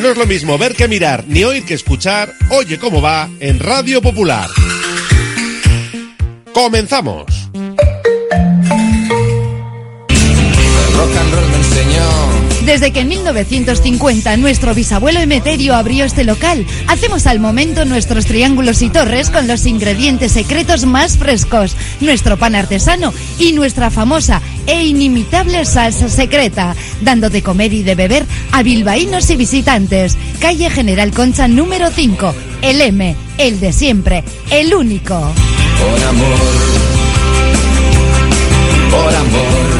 No es lo mismo ver que mirar, ni oír que escuchar, oye cómo va en Radio Popular. Comenzamos. Desde que en 1950 nuestro bisabuelo Emeterio abrió este local, hacemos al momento nuestros triángulos y torres con los ingredientes secretos más frescos, nuestro pan artesano y nuestra famosa e inimitable salsa secreta, dando de comer y de beber a bilbaínos y visitantes. Calle General Concha número 5, el M, el de siempre, el único. Por amor, por amor.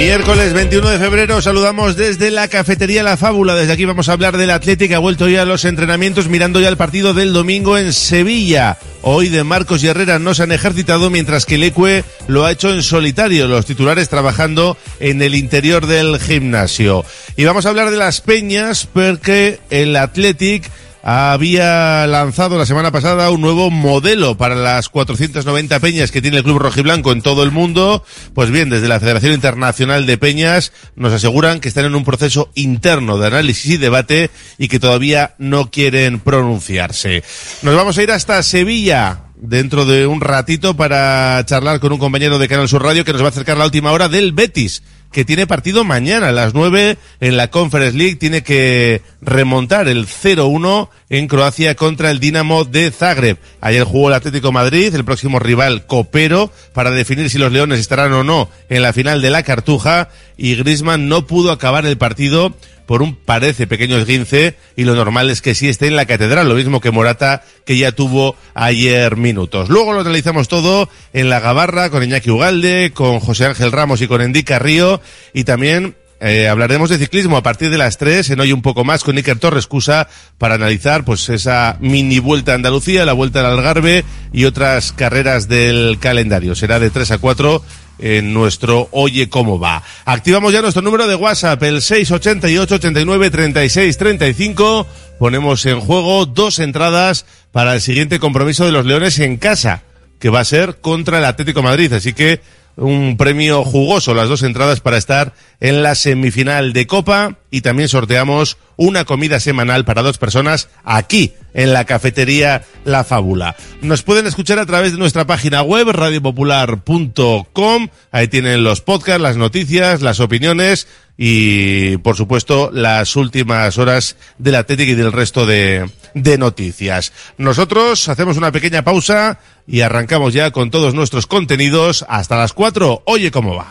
Miércoles 21 de febrero saludamos desde la cafetería La Fábula. Desde aquí vamos a hablar del Atlético. Ha vuelto ya a los entrenamientos mirando ya el partido del domingo en Sevilla. Hoy de Marcos y Herrera no se han ejercitado mientras que Leque lo ha hecho en solitario. Los titulares trabajando en el interior del gimnasio. Y vamos a hablar de las peñas porque el Athletic había lanzado la semana pasada un nuevo modelo para las 490 peñas que tiene el Club Rojiblanco en todo el mundo. Pues bien, desde la Federación Internacional de Peñas nos aseguran que están en un proceso interno de análisis y debate y que todavía no quieren pronunciarse. Nos vamos a ir hasta Sevilla dentro de un ratito para charlar con un compañero de Canal Sur Radio que nos va a acercar la última hora del Betis que tiene partido mañana a las 9 en la Conference League. Tiene que remontar el 0-1 en Croacia contra el Dinamo de Zagreb. Ayer jugó el Atlético Madrid, el próximo rival Copero, para definir si los Leones estarán o no en la final de la Cartuja. Y Grisman no pudo acabar el partido por un parece pequeño esguince y lo normal es que sí esté en la catedral, lo mismo que Morata que ya tuvo ayer minutos. Luego lo realizamos todo en la Gabarra con Iñaki Ugalde, con José Ángel Ramos y con Endica Río y también eh, hablaremos de ciclismo a partir de las 3 en hoy un poco más con Iker Torres Cusa para analizar pues esa mini vuelta a Andalucía, la vuelta al Algarve y otras carreras del calendario. Será de 3 a 4 en nuestro Oye cómo va. Activamos ya nuestro número de WhatsApp, el 688 89 36 35. Ponemos en juego dos entradas para el siguiente compromiso de los Leones en casa, que va a ser contra el Atlético Madrid. Así que un premio jugoso, las dos entradas para estar en la semifinal de Copa y también sorteamos una comida semanal para dos personas aquí en la cafetería La Fábula. Nos pueden escuchar a través de nuestra página web radiopopular.com. Ahí tienen los podcasts, las noticias, las opiniones y por supuesto las últimas horas del Atlético y del resto de, noticias. Nosotros hacemos una pequeña pausa y arrancamos ya con todos nuestros contenidos hasta las 4. Oye cómo va.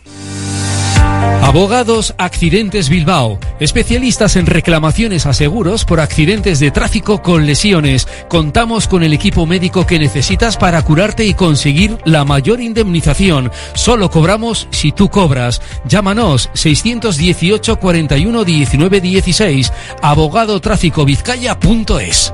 Abogados Accidentes Bilbao, especialistas en reclamaciones a seguros por accidentes de tráfico con lesiones. Contamos con el equipo médico que necesitas para curarte y conseguir la mayor indemnización. Solo cobramos si tú cobras. Llámanos 618 41 19 16 abogadotráficovizcaya.es.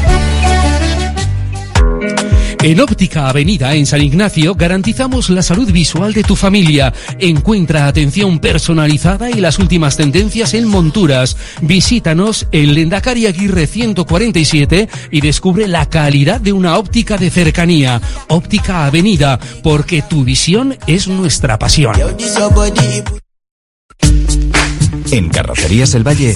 En Óptica Avenida, en San Ignacio, garantizamos la salud visual de tu familia. Encuentra atención personalizada y las últimas tendencias en monturas. Visítanos en Lendakari Aguirre 147 y descubre la calidad de una óptica de cercanía. Óptica Avenida, porque tu visión es nuestra pasión. En Carrocerías El Valle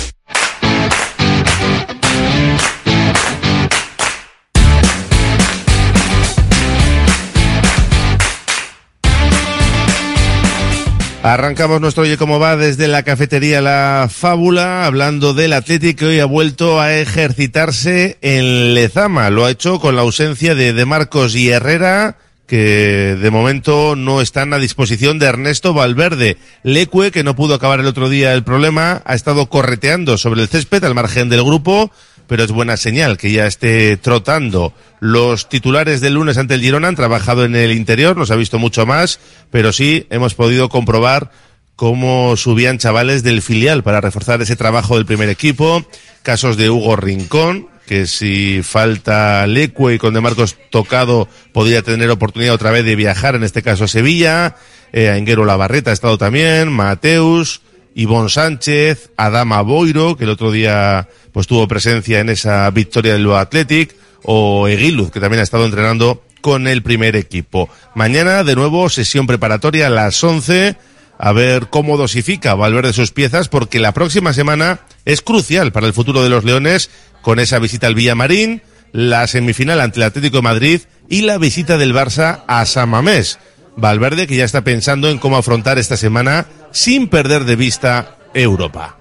Arrancamos nuestro Oye Cómo Va desde la cafetería La Fábula, hablando del Atlético que hoy ha vuelto a ejercitarse en Lezama. Lo ha hecho con la ausencia de De Marcos y Herrera, que de momento no están a disposición de Ernesto Valverde. Lecue, que no pudo acabar el otro día el problema, ha estado correteando sobre el césped al margen del grupo, pero es buena señal que ya esté trotando. Los titulares del lunes ante el Girona han trabajado en el interior, nos ha visto mucho más, pero sí hemos podido comprobar cómo subían chavales del filial para reforzar ese trabajo del primer equipo. Casos de Hugo Rincón, que si falta Lecue y con De Marcos tocado podría tener oportunidad otra vez de viajar, en este caso a Sevilla. Eh, Enguero Labarreta ha estado también, Mateus, Ivón Sánchez, Adama Boiro, que el otro día pues tuvo presencia en esa victoria del Athletic, o Eguiluz, que también ha estado entrenando con el primer equipo. Mañana, de nuevo, sesión preparatoria a las 11, a ver cómo dosifica Valverde sus piezas, porque la próxima semana es crucial para el futuro de los Leones, con esa visita al Villamarín, la semifinal ante el Atlético de Madrid y la visita del Barça a San Mamés. Valverde que ya está pensando en cómo afrontar esta semana sin perder de vista Europa.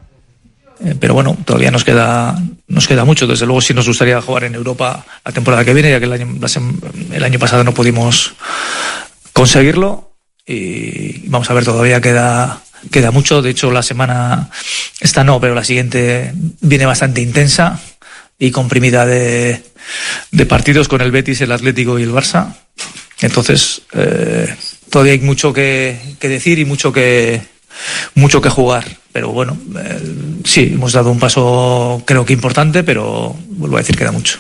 Eh, pero bueno, todavía nos queda, nos queda mucho. Desde luego sí nos gustaría jugar en Europa la temporada que viene, ya que el año, pasado no pudimos conseguirlo. Y vamos a ver, todavía queda, queda mucho. De hecho, la semana, esta no, pero la siguiente viene bastante intensa y comprimida de, de partidos con el Betis, el Atlético y el Barça. Entonces, eh, todavía hay mucho que, que decir y mucho que, mucho que jugar. Pero bueno, eh, sí, hemos dado un paso creo que importante, pero vuelvo a decir queda mucho.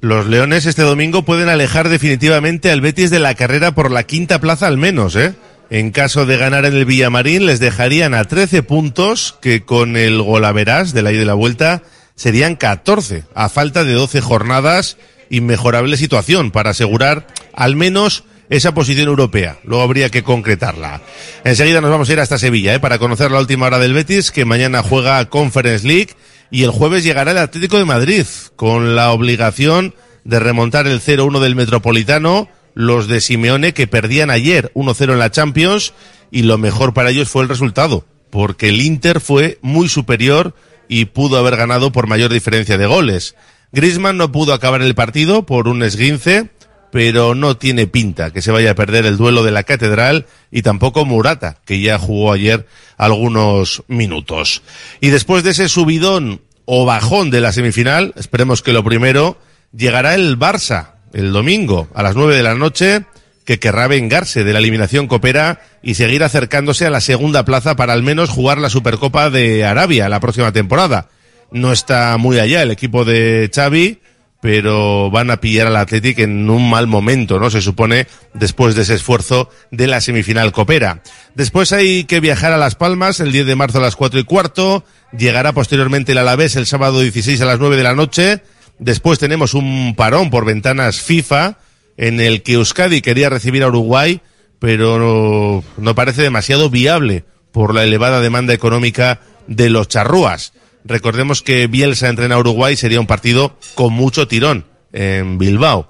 Los Leones este domingo pueden alejar definitivamente al Betis de la carrera por la quinta plaza al menos, ¿eh? En caso de ganar en el Villamarín les dejarían a 13 puntos que con el golaveras de la ida y de la vuelta serían 14 a falta de 12 jornadas inmejorable situación para asegurar al menos esa posición europea. Luego habría que concretarla. Enseguida nos vamos a ir hasta Sevilla ¿eh? para conocer la última hora del Betis, que mañana juega Conference League y el jueves llegará el Atlético de Madrid con la obligación de remontar el 0-1 del Metropolitano, los de Simeone que perdían ayer 1-0 en la Champions y lo mejor para ellos fue el resultado, porque el Inter fue muy superior y pudo haber ganado por mayor diferencia de goles. Grisman no pudo acabar el partido por un esguince, pero no tiene pinta que se vaya a perder el duelo de la Catedral y tampoco Murata, que ya jugó ayer algunos minutos. Y después de ese subidón o bajón de la semifinal, esperemos que lo primero, llegará el Barça el domingo a las nueve de la noche, que querrá vengarse de la eliminación copera y seguir acercándose a la segunda plaza para al menos jugar la Supercopa de Arabia la próxima temporada. No está muy allá el equipo de Xavi, pero van a pillar al Athletic en un mal momento, ¿no? Se supone, después de ese esfuerzo de la semifinal copera. Después hay que viajar a Las Palmas el 10 de marzo a las cuatro y cuarto. Llegará posteriormente el Alavés el sábado 16 a las 9 de la noche. Después tenemos un parón por ventanas FIFA en el que Euskadi quería recibir a Uruguay, pero no, no parece demasiado viable por la elevada demanda económica de los charrúas. Recordemos que Bielsa entrena a Uruguay sería un partido con mucho tirón en Bilbao.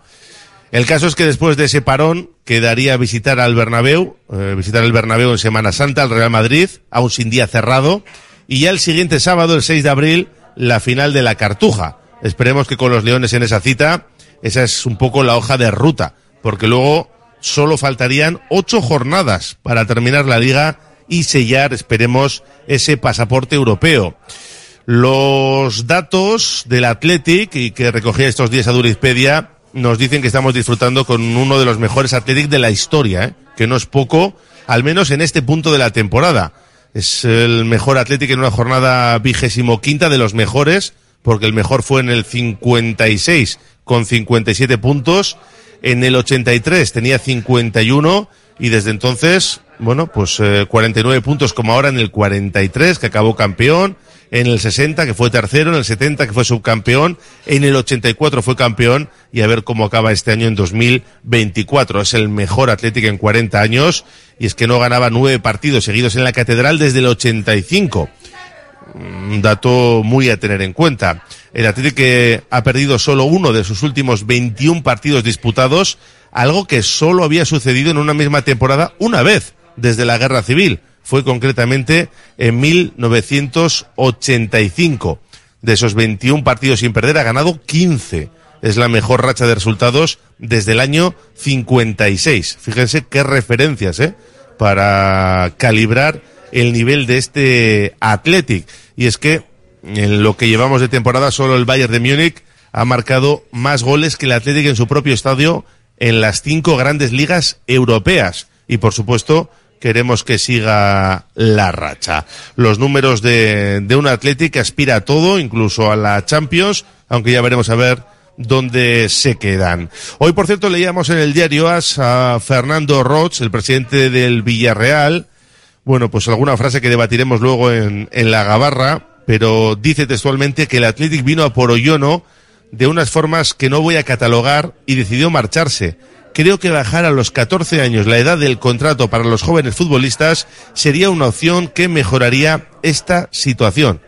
El caso es que después de ese parón quedaría visitar al Bernabéu, eh, visitar el Bernabéu en Semana Santa, al Real Madrid, aún sin día cerrado, y ya el siguiente sábado, el 6 de abril, la final de la Cartuja. Esperemos que con los Leones en esa cita, esa es un poco la hoja de ruta, porque luego solo faltarían ocho jornadas para terminar la liga y sellar, esperemos, ese pasaporte europeo. Los datos del Athletic y que recogía estos días a Durizpedia nos dicen que estamos disfrutando con uno de los mejores Athletic de la historia, ¿eh? que no es poco, al menos en este punto de la temporada. Es el mejor Athletic en una jornada vigésimo quinta de los mejores, porque el mejor fue en el 56 con 57 puntos, en el 83 tenía 51 y desde entonces, bueno, pues eh, 49 puntos como ahora en el 43 que acabó campeón, en el 60 que fue tercero, en el 70 que fue subcampeón, en el 84 fue campeón y a ver cómo acaba este año en 2024. Es el mejor Atlético en 40 años y es que no ganaba nueve partidos seguidos en la catedral desde el 85. Un dato muy a tener en cuenta. El Atlético ha perdido solo uno de sus últimos 21 partidos disputados, algo que solo había sucedido en una misma temporada una vez desde la guerra civil fue concretamente en 1985. De esos 21 partidos sin perder ha ganado 15. Es la mejor racha de resultados desde el año 56. Fíjense qué referencias, ¿eh? Para calibrar el nivel de este Athletic. Y es que en lo que llevamos de temporada solo el Bayern de Múnich ha marcado más goles que el Athletic en su propio estadio en las cinco grandes ligas europeas. Y por supuesto, queremos que siga la racha. Los números de, de un Athletic que aspira a todo, incluso a la Champions, aunque ya veremos a ver dónde se quedan. Hoy, por cierto, leíamos en el diario AS a Fernando Roch, el presidente del Villarreal. Bueno, pues alguna frase que debatiremos luego en, en la gabarra, pero dice textualmente que el Athletic vino a por Oyono de unas formas que no voy a catalogar y decidió marcharse creo que bajar a los 14 años la edad del contrato para los jóvenes futbolistas sería una opción que mejoraría esta situación.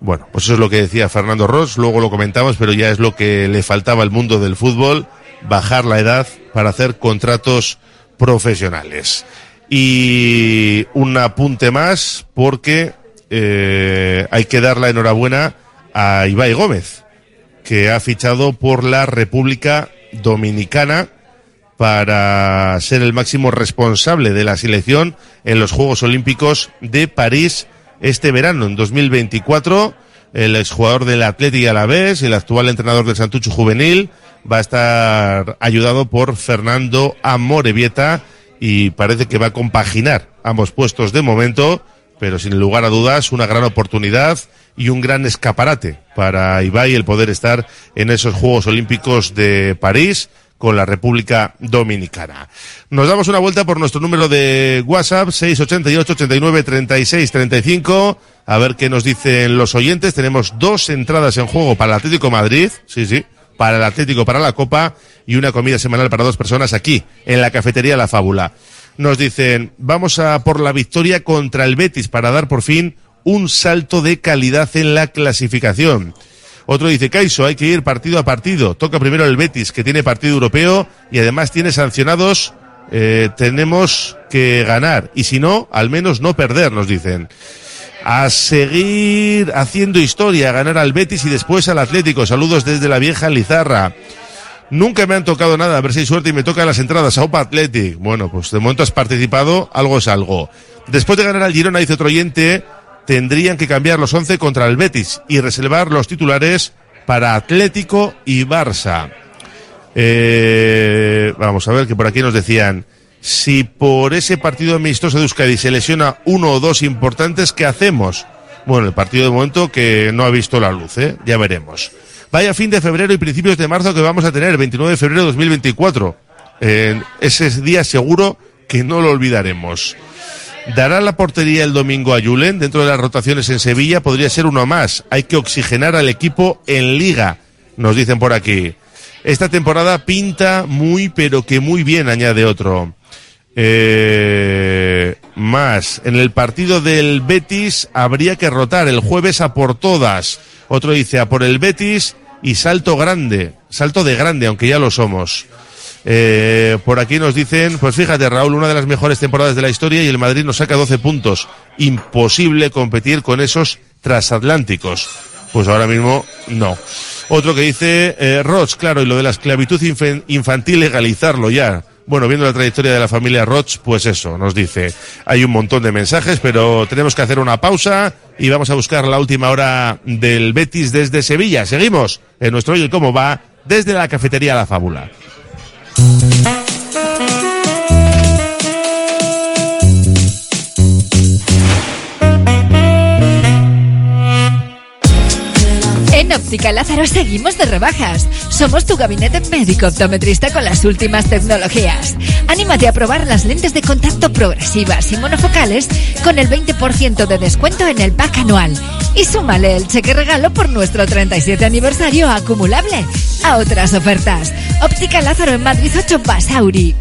Bueno, pues eso es lo que decía Fernando Ross, luego lo comentamos, pero ya es lo que le faltaba al mundo del fútbol, bajar la edad para hacer contratos profesionales. Y un apunte más, porque eh, hay que dar la enhorabuena a Ibai Gómez, que ha fichado por la República Dominicana para ser el máximo responsable de la selección en los Juegos Olímpicos de París este verano, en 2024. El exjugador del Atlético Alavés, el actual entrenador del Santucho Juvenil, va a estar ayudado por Fernando Amorebieta y parece que va a compaginar ambos puestos de momento, pero sin lugar a dudas una gran oportunidad y un gran escaparate para Ibai el poder estar en esos Juegos Olímpicos de París con la República Dominicana. Nos damos una vuelta por nuestro número de WhatsApp, 688 89 36 35, a ver qué nos dicen los oyentes. Tenemos dos entradas en juego para el Atlético Madrid, sí, sí, para el Atlético, para la Copa, y una comida semanal para dos personas aquí, en la cafetería La Fábula. Nos dicen, vamos a por la victoria contra el Betis para dar por fin un salto de calidad en la clasificación. Otro dice, Caiso, hay que ir partido a partido. Toca primero el Betis, que tiene partido europeo y además tiene sancionados. Eh, tenemos que ganar. Y si no, al menos no perder, nos dicen. A seguir haciendo historia, a ganar al Betis y después al Atlético. Saludos desde la vieja Lizarra. Nunca me han tocado nada, a ver si hay suerte y me tocan las entradas. Aupa Athletic. Bueno, pues de momento has participado, algo es algo. Después de ganar al Girona, dice otro oyente, tendrían que cambiar los 11 contra el Betis y reservar los titulares para Atlético y Barça. Eh, vamos a ver que por aquí nos decían, si por ese partido amistoso de Euskadi se lesiona uno o dos importantes, ¿qué hacemos? Bueno, el partido de momento que no ha visto la luz, ¿eh? ya veremos. Vaya fin de febrero y principios de marzo que vamos a tener, 29 de febrero de 2024. Eh, ese día seguro que no lo olvidaremos. ¿Dará la portería el domingo a Julen? Dentro de las rotaciones en Sevilla podría ser uno más. Hay que oxigenar al equipo en liga, nos dicen por aquí. Esta temporada pinta muy, pero que muy bien, añade otro. Eh, más, en el partido del Betis habría que rotar el jueves a por todas. Otro dice a por el Betis y salto grande, salto de grande, aunque ya lo somos. Eh, por aquí nos dicen, pues fíjate Raúl, una de las mejores temporadas de la historia y el Madrid nos saca 12 puntos. Imposible competir con esos transatlánticos. Pues ahora mismo no. Otro que dice, eh, Roch, claro, y lo de la esclavitud infantil legalizarlo ya. Bueno, viendo la trayectoria de la familia Roch, pues eso, nos dice. Hay un montón de mensajes, pero tenemos que hacer una pausa y vamos a buscar la última hora del Betis desde Sevilla. Seguimos en nuestro Oye Cómo Va desde la cafetería La Fábula. En Óptica Lázaro seguimos de rebajas. Somos tu gabinete médico optometrista con las últimas tecnologías. Anímate a probar las lentes de contacto progresivas y monofocales con el 20% de descuento en el pack anual. Y súmale el cheque regalo por nuestro 37 aniversario acumulable a otras ofertas. Óptica Lázaro en Madrid 8 Basauri.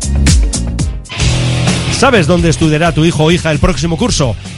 ¿Sabes dónde estudiará tu hijo o hija el próximo curso?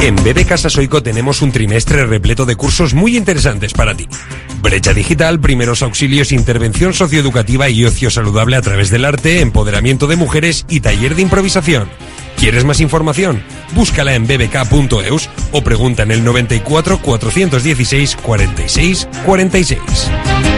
En BB Casa Soico tenemos un trimestre repleto de cursos muy interesantes para ti. Brecha digital, primeros auxilios, intervención socioeducativa y ocio saludable a través del arte, empoderamiento de mujeres y taller de improvisación. ¿Quieres más información? Búscala en bbk.eus o pregunta en el 94 416 46 46.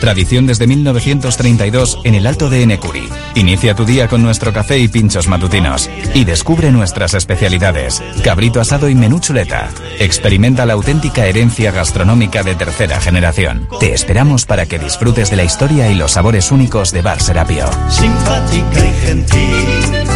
Tradición desde 1932 en el Alto de Enecuri. Inicia tu día con nuestro café y pinchos matutinos. Y descubre nuestras especialidades. Cabrito asado y menú chuleta. Experimenta la auténtica herencia gastronómica de tercera generación. Te esperamos para que disfrutes de la historia y los sabores únicos de Bar Serapio. Simpática y gentil.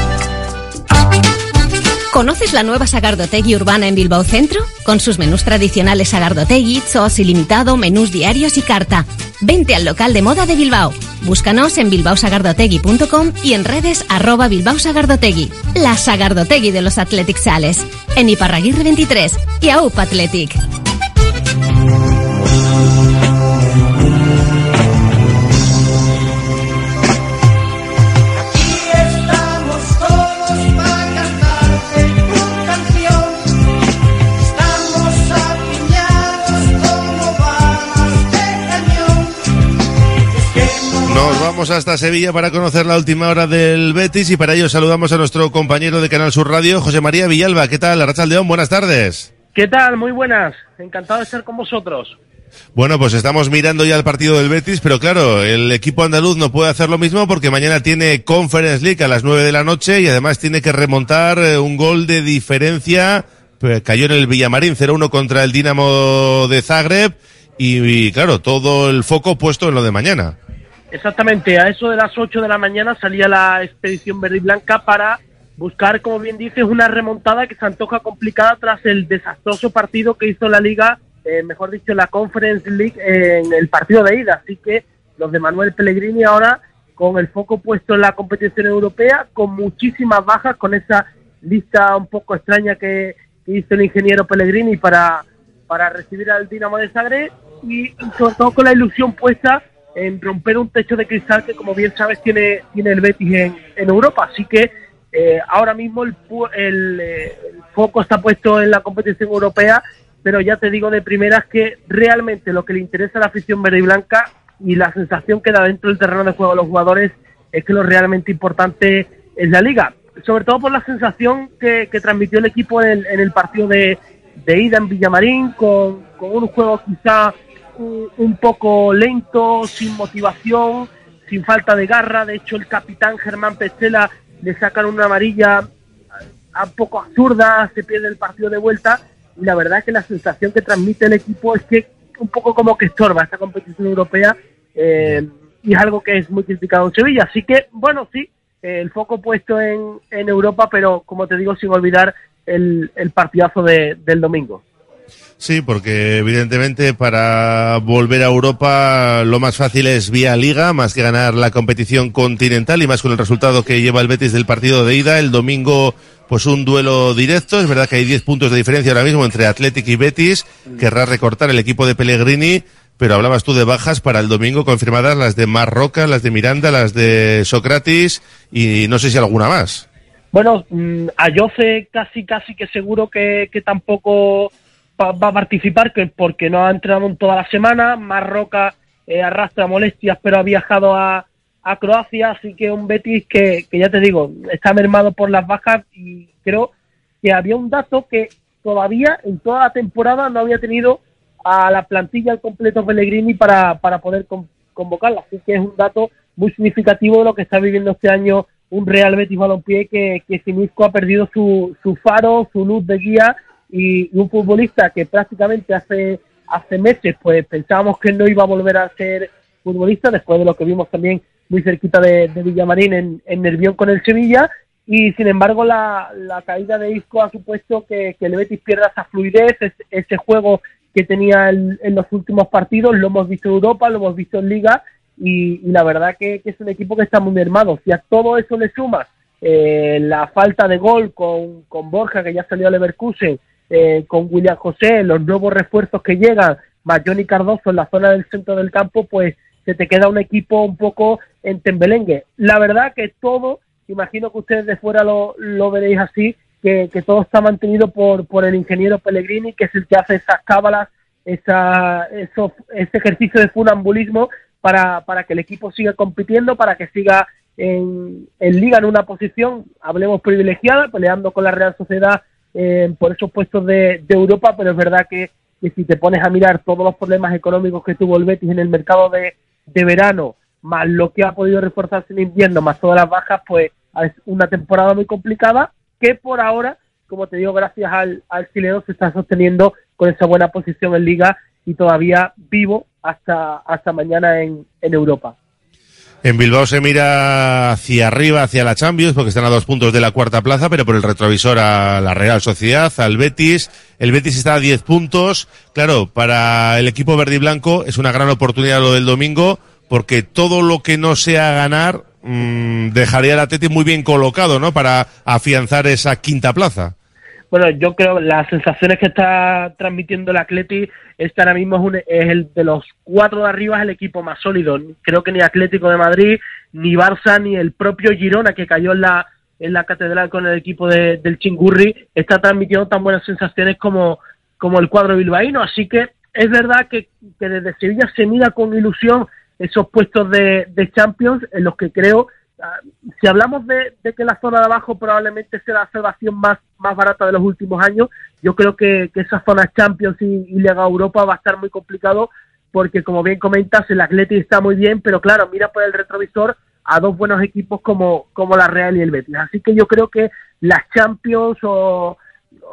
¿Conoces la nueva Sagardotegui urbana en Bilbao Centro? Con sus menús tradicionales Sagardotegui, Chos ilimitado, menús diarios y carta. Vente al local de moda de Bilbao. Búscanos en bilbaosagardotegui.com y en redes arroba Bilbao Sagardotegui. La Sagardotegui de los Athletic Sales. En Iparraguirre 23 y AUP. Vamos hasta Sevilla para conocer la última hora del Betis y para ello saludamos a nuestro compañero de Canal Sur Radio, José María Villalba. ¿Qué tal? Arrachaldeón, buenas tardes. ¿Qué tal? Muy buenas. Encantado de estar con vosotros. Bueno, pues estamos mirando ya el partido del Betis, pero claro, el equipo andaluz no puede hacer lo mismo porque mañana tiene Conference League a las 9 de la noche y además tiene que remontar eh, un gol de diferencia. Pues cayó en el Villamarín 0-1 contra el Dinamo de Zagreb y, y, claro, todo el foco puesto en lo de mañana. Exactamente, a eso de las 8 de la mañana salía la expedición verde y blanca para buscar, como bien dices, una remontada que se antoja complicada tras el desastroso partido que hizo la liga, eh, mejor dicho, la Conference League en el partido de ida. Así que los de Manuel Pellegrini ahora con el foco puesto en la competición europea, con muchísimas bajas, con esa lista un poco extraña que, hizo el ingeniero Pellegrini para, para recibir al Dinamo de Zagreb y sobre todo con la ilusión puesta en romper un techo de cristal que como bien sabes tiene, tiene el Betis en, en Europa. Así que eh, ahora mismo el, eh, el foco está puesto en la competición europea, pero ya te digo de primeras que realmente lo que le interesa a la afición verde y blanca y la sensación que da dentro del terreno de juego a los jugadores es que lo realmente importante es la liga. Sobre todo por la sensación que, que transmitió el equipo en el, en el partido de, de ida en Villamarín, con, con un juego quizá un, poco lento, sin motivación, sin falta de garra. De hecho, el capitán Germán Pestela le sacan una amarilla un poco absurda, se pierde el partido de vuelta. Y la verdad es que la sensación que transmite el equipo es que un poco como que estorba esta competición europea eh, y es algo que es muy criticado en Sevilla. Así que, bueno, sí, el foco puesto en, en Europa, pero como te digo, sin olvidar el, el partidazo de- del domingo. Sí, porque evidentemente para volver a Europa lo más fácil es vía liga, más que ganar la competición continental y más con el resultado que lleva el Betis del partido de ida. El domingo, pues un duelo directo. Es verdad que hay 10 puntos de diferencia ahora mismo entre Athletic y Betis. Querrá recortar el equipo de Pellegrini, pero hablabas tú de bajas para el domingo confirmadas las de Marroca, las de Miranda, las de Socrates y no sé si alguna más. Bueno, mm, a Jose casi, casi que seguro que, que tampoco va a participar que porque no ha entrenado en toda la semana. Marroca eh, arrastra molestias, pero ha viajado a, a Croacia, así que un Betis que, que ya te digo, está mermado por las bajas y creo que había un dato que todavía en toda la temporada no había tenido a la plantilla al completo Pellegrini para, para poder con- convocarla. Así que es un dato muy significativo de lo que está viviendo este año un Real Betis Balompié que, que Simisco ha perdido su, su faro, su luz de guía y, un futbolista que prácticamente hace, hace meses pues pensábamos que no iba a volver a ser futbolista después de lo que vimos también muy cerquita de, Villamarín en, Nervión con el Sevilla. Y sin embargo la, caída de Isco ha supuesto que, que el Betis pierda esa fluidez, ese, juego que tenía en, en los últimos partidos, lo hemos visto en Europa, lo hemos visto en Liga. Y, la verdad que, que es un equipo que está muy mermado. Si a todo eso le sumas eh, la falta de gol con, con Borja, que ya salió a Leverkusen, eh, con William José, los nuevos refuerzos que llegan, más Johnny Cardoso en la zona del centro del campo, pues se te queda un equipo un poco en tembelengue. La verdad que todo, imagino que ustedes de fuera lo, lo veréis así, que, que todo está mantenido por, por el ingeniero Pellegrini, que es el que hace esas cábalas, esa, eso, ese ejercicio de funambulismo para, para que el equipo siga compitiendo, para que siga en, en liga en una posición, hablemos privilegiada, peleando con la Real Sociedad eh, por esos puestos de, de Europa, pero es verdad que, si te pones a mirar todos los problemas económicos que tuvo el Betis en el mercado de, de verano, más lo que ha podido reforzarse en invierno, más todas las bajas, pues es una temporada muy complicada que por ahora, como te digo, gracias al, al se está sosteniendo con esa buena posición en liga y todavía vivo hasta, hasta mañana en, en Europa. En Bilbao se mira hacia arriba, hacia la Champions, porque están a dos puntos de la cuarta plaza, pero por el retrovisor a la Real Sociedad, al Betis. El Betis está a diez puntos. Claro, para el equipo verde y blanco es una gran oportunidad lo del domingo, porque todo lo que no sea ganar mm, dejaría al Atleti muy bien colocado, ¿no? Para afianzar esa quinta plaza. Bueno, yo creo las sensaciones que está transmitiendo el Atleti este ahora mismo es, un- es el de los cuatro de arriba es el equipo más sólido. Creo que ni Atlético de Madrid, ni Barça, ni el propio Girona que cayó en la en la catedral con el equipo de- del Chingurri está transmitiendo tan buenas sensaciones como como el cuadro bilbaíno. Así que es verdad que, que desde Sevilla se mira con ilusión esos puestos de, de Champions en los que creo si hablamos de, que la zona de abajo probablemente sea la salvación más, más barata de los últimos años, yo creo que, esa zona Champions y, y Liga Europa va a estar muy complicado porque, como bien comentas, el Atleti está muy bien, pero claro, mira por el retrovisor a dos buenos equipos como, como la Real y el Betis. Así que yo creo que las Champions o,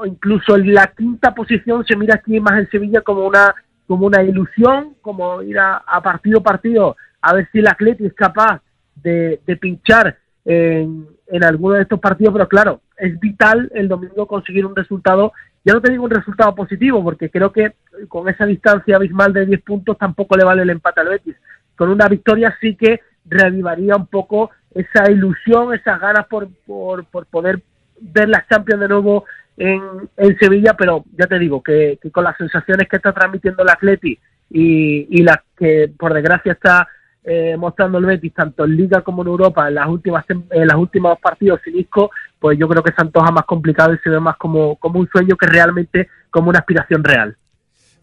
incluso la quinta posición se mira aquí más en Sevilla como una como una ilusión, como ir a, a partido a partido a ver si el Atleti es capaz de, pinchar en, en alguno de estos partidos, pero claro, es vital el domingo conseguir un resultado, ya no te digo un resultado positivo, porque creo que con esa distancia abismal de 10 puntos tampoco le vale el empate al Betis. Con una victoria sí que reavivaría un poco esa ilusión, esas ganas por, por, por poder ver las Champions de nuevo en, en Sevilla, pero ya te digo que, que con las sensaciones que está transmitiendo el Atleti y, y las que por desgracia está eh, mostrando el Betis tanto en Liga como en Europa en las últimas en los últimos partidos sin Isco, pues yo creo que se antoja más complicado y se ve más como, como un sueño que realmente como una aspiración real.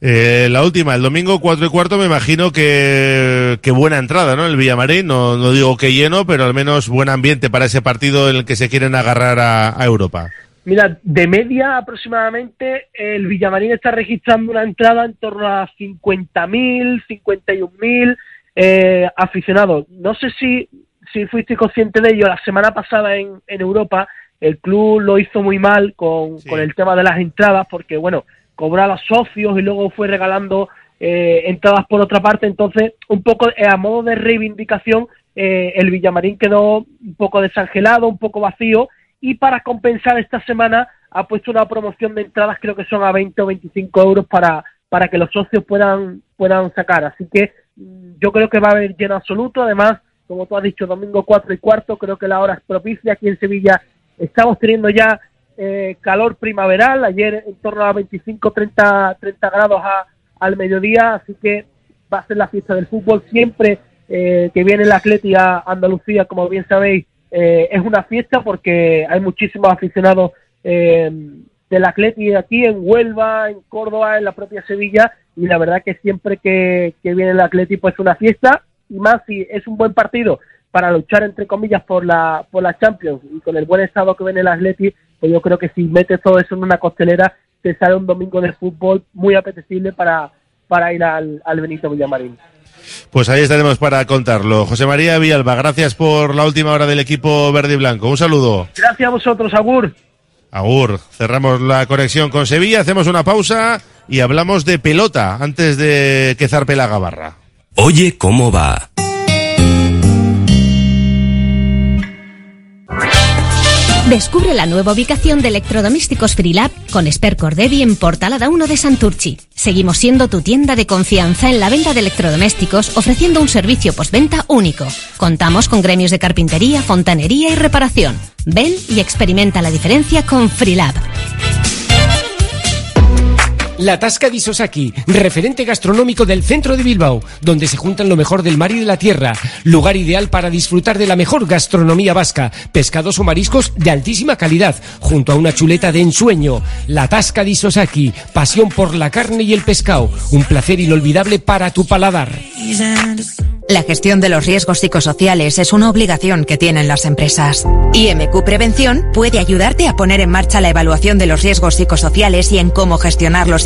Eh, la última, el domingo 4 y cuarto, me imagino que, que buena entrada, ¿no? El Villamarín, no, no digo que lleno, pero al menos buen ambiente para ese partido en el que se quieren agarrar a, a Europa. Mira, de media aproximadamente el Villamarín está registrando una entrada en torno a 50.000, 51.000 eh, aficionados. No sé si, si fuiste consciente de ello, la semana pasada en, en Europa el club lo hizo muy mal con, con el tema de las entradas porque, bueno, cobraba socios y luego fue regalando eh, entradas por otra parte. Entonces, un poco eh, a modo de reivindicación, eh, el Villamarín quedó un poco desangelado, un poco vacío y para compensar esta semana ha puesto una promoción de entradas, creo que son a 20 o 25 euros para, para que los socios puedan, puedan sacar. Así que yo creo que va a haber lleno absoluto. Además, como tú has dicho, domingo 4 y cuarto, creo que la hora es propicia. Aquí en Sevilla estamos teniendo ya eh, calor primaveral, ayer en torno a 25, 30, 30 grados a- al mediodía, así que va a ser la fiesta del fútbol. Siempre eh, que viene el Atleti a Andalucía, como bien sabéis, eh, es una fiesta porque hay muchísimos aficionados eh, del Atleti aquí en Huelva, en Córdoba, en la propia Sevilla, y la verdad que siempre que, que viene el Atleti pues es una fiesta, y más si es un buen partido para luchar entre comillas por la por la Champions y con el buen estado que viene el Atleti, pues yo creo que si metes todo eso en una costelera te sale un domingo de fútbol muy apetecible para, para ir al, al Benito Villamarín. Pues ahí estaremos para contarlo. José María Villalba, gracias por la última hora del equipo verde y blanco. Un saludo. Gracias a vosotros, Agur. Agur, cerramos la conexión con Sevilla, hacemos una pausa y hablamos de pelota antes de que zarpe la gabarra. Oye, ¿cómo va? Descubre la nueva ubicación de electrodomésticos Freelab con Esper Cordevi en Portalada 1 de Santurchi. Seguimos siendo tu tienda de confianza en la venta de electrodomésticos ofreciendo un servicio postventa único. Contamos con gremios de carpintería, fontanería y reparación. Ven y experimenta la diferencia con Freelab. La Tasca di Sosaki, referente gastronómico del centro de Bilbao, donde se juntan lo mejor del mar y de la tierra. Lugar ideal para disfrutar de la mejor gastronomía vasca, pescados o mariscos de altísima calidad, junto a una chuleta de ensueño. La Tasca di Sosaki, pasión por la carne y el pescado, un placer inolvidable para tu paladar. La gestión de los riesgos psicosociales es una obligación que tienen las empresas. IMQ Prevención puede ayudarte a poner en marcha la evaluación de los riesgos psicosociales y en cómo gestionarlos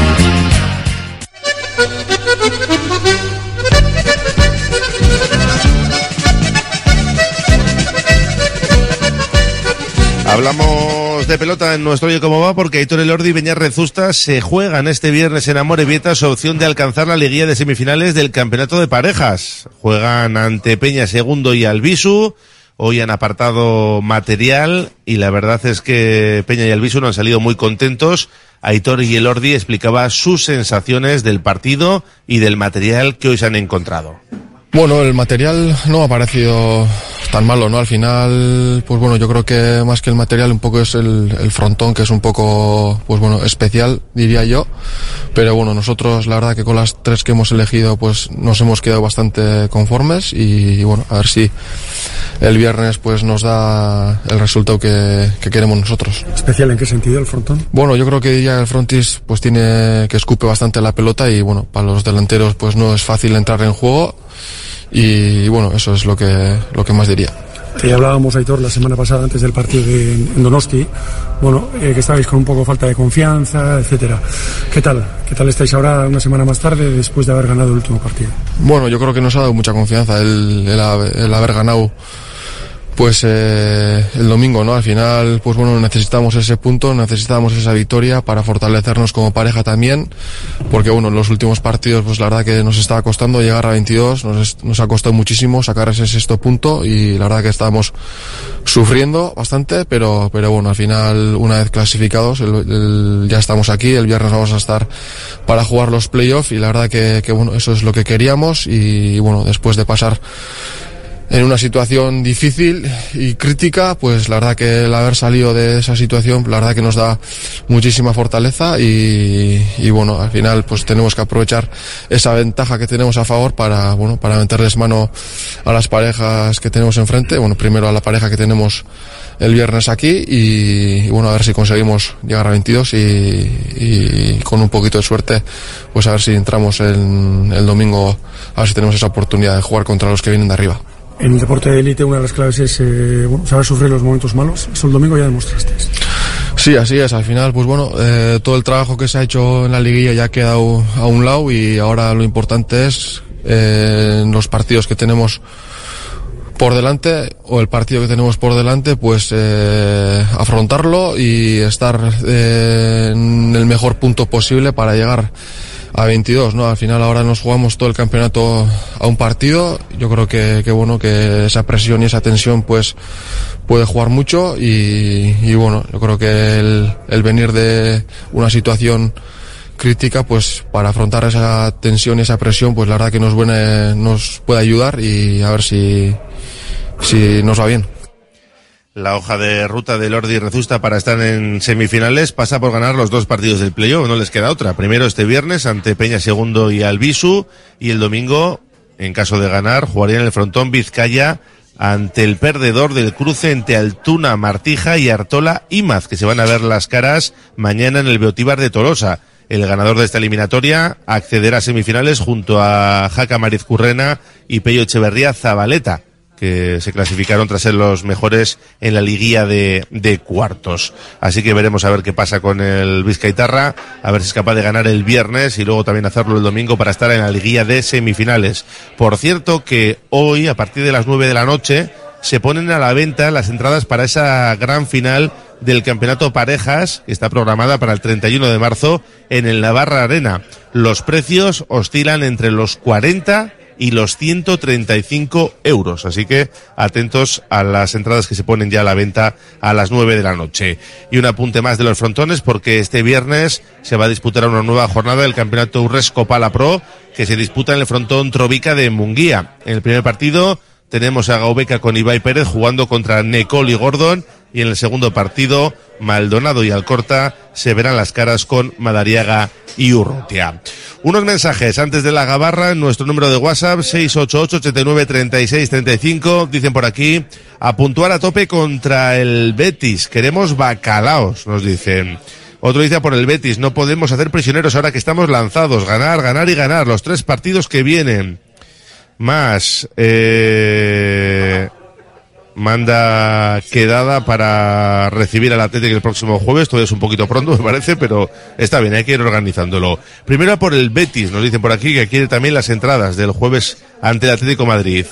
Hablamos de pelota en nuestro Oye Cómo Va porque Aitor Elordi y Beñar Rezusta se juegan este viernes en Amorebieta su opción de alcanzar la liguilla de semifinales del campeonato de parejas. Juegan ante Peña Segundo y Albisu. Hoy han apartado material y la verdad es que Peña y Albisu no han salido muy contentos. Aitor y Elordi explicaba sus sensaciones del partido y del material que hoy se han encontrado. Bueno, el material no ha parecido tan malo, ¿no? Al final, pues bueno, yo creo que más que el material un poco es el, el frontón, que es un poco, pues bueno, especial, diría yo. Pero bueno, nosotros la verdad que con las tres que hemos elegido, pues nos hemos quedado bastante conformes y, bueno, a ver si el viernes pues nos da el resultado que, que queremos nosotros. ¿Especial en qué sentido el frontón? Bueno, yo creo que diría que el frontis pues tiene que escupe bastante la pelota y bueno, para los delanteros pues no es fácil entrar en juego y, bueno, eso es lo que, lo que más diría. Que hablábamos, Aitor, la semana pasada antes del partido de, en Donosti, bueno, eh, que estabais con un poco falta de confianza, etcétera. ¿Qué tal? ¿Qué tal estáis ahora una semana más tarde después de haber ganado el último partido? Bueno, yo creo que nos ha dado mucha confianza el, el, el haber ganado pues eh, el domingo, ¿no? Al final, pues bueno, necesitamos ese punto, necesitamos esa victoria para fortalecernos como pareja también, porque bueno, en los últimos partidos, pues la verdad que nos estaba costando llegar a 22, nos, ha costado muchísimo sacar ese sexto punto y la verdad que estábamos sufriendo bastante, pero, pero bueno, al final, una vez clasificados, el- ya estamos aquí, el viernes vamos a estar para jugar los playoffs y la verdad que, que bueno, eso es lo que queríamos y bueno, después de pasar en una situación difícil y crítica, pues la verdad que el haber salido de esa situación, la verdad que nos da muchísima fortaleza y, bueno, al final pues tenemos que aprovechar esa ventaja que tenemos a favor para, bueno, para meterles mano a las parejas que tenemos enfrente, bueno, primero a la pareja que tenemos el viernes aquí y, bueno, a ver si conseguimos llegar a 22 y, con un poquito de suerte, pues a ver si entramos en el domingo, a ver si tenemos esa oportunidad de jugar contra los que vienen de arriba. En el deporte de élite una de las claves es eh, bueno, saber sufrir los momentos malos. Eso el domingo ya demostraste. Sí, así es. Al final, pues bueno, eh, todo el trabajo que se ha hecho en la liguilla ya ha quedado a un lado y ahora lo importante es eh, los partidos que tenemos por delante o el partido que tenemos por delante, pues eh, afrontarlo y estar eh, en el mejor punto posible para llegar a 22, ¿no? Al final ahora nos jugamos todo el campeonato a un partido. Yo creo que, que bueno, que esa presión y esa tensión pues puede jugar mucho y, y bueno, yo creo que el, el venir de una situación crítica, pues para afrontar esa tensión y esa presión, pues la verdad que nos, viene, nos puede ayudar y a ver si, si nos va bien. La hoja de ruta de Lordi Rezusta para estar en semifinales pasa por ganar los dos partidos del playoff, no les queda otra. Primero este viernes ante Peña Segundo y Albisu y el domingo, en caso de ganar, jugarían en el frontón Vizcaya ante el perdedor del cruce entre Altuna, Martija y Artola Imaz, que se van a ver las caras mañana en el Beotíbar de Tolosa. El ganador de esta eliminatoria accederá a semifinales junto a Jaca Mariz Currena y Pello Echeverría Zabaleta que se clasificaron tras ser los mejores en la liguilla de, de cuartos. Así que veremos a ver qué pasa con el Vizcaitarra, a ver si es capaz de ganar el viernes y luego también hacerlo el domingo para estar en la liguilla de semifinales. Por cierto que hoy, a partir de las nueve de la noche, se ponen a la venta las entradas para esa gran final del campeonato parejas que está programada para el 31 de marzo en el Navarra Arena. Los precios oscilan entre los 40 y los 135 euros. Así que atentos a las entradas que se ponen ya a la venta a las 9 de la noche. Y un apunte más de los frontones porque este viernes se va a disputar una nueva jornada del campeonato Urres Copala Pro que se disputa en el frontón Trovica de Munguía. En el primer partido tenemos a Gaubeca con Ibai Pérez jugando contra Necol y Gordon. Y en el segundo partido, Maldonado y Alcorta se verán las caras con Madariaga y Urrutia. Unos mensajes antes de la gabarra en nuestro número de WhatsApp 688-89-36-35. Dicen por aquí, a puntuar a tope contra el Betis. Queremos bacalaos, nos dicen. Otro dice "A por el Betis, no podemos hacer prisioneros ahora que estamos lanzados. Ganar, ganar y ganar los tres partidos que vienen. Más, eh, manda quedada para recibir al Atlético el próximo jueves. Todavía es un poquito pronto, me parece, pero está bien, hay que ir organizándolo. Primero por el Betis, nos dicen por aquí que quiere también las entradas del jueves ante el Atlético Madrid.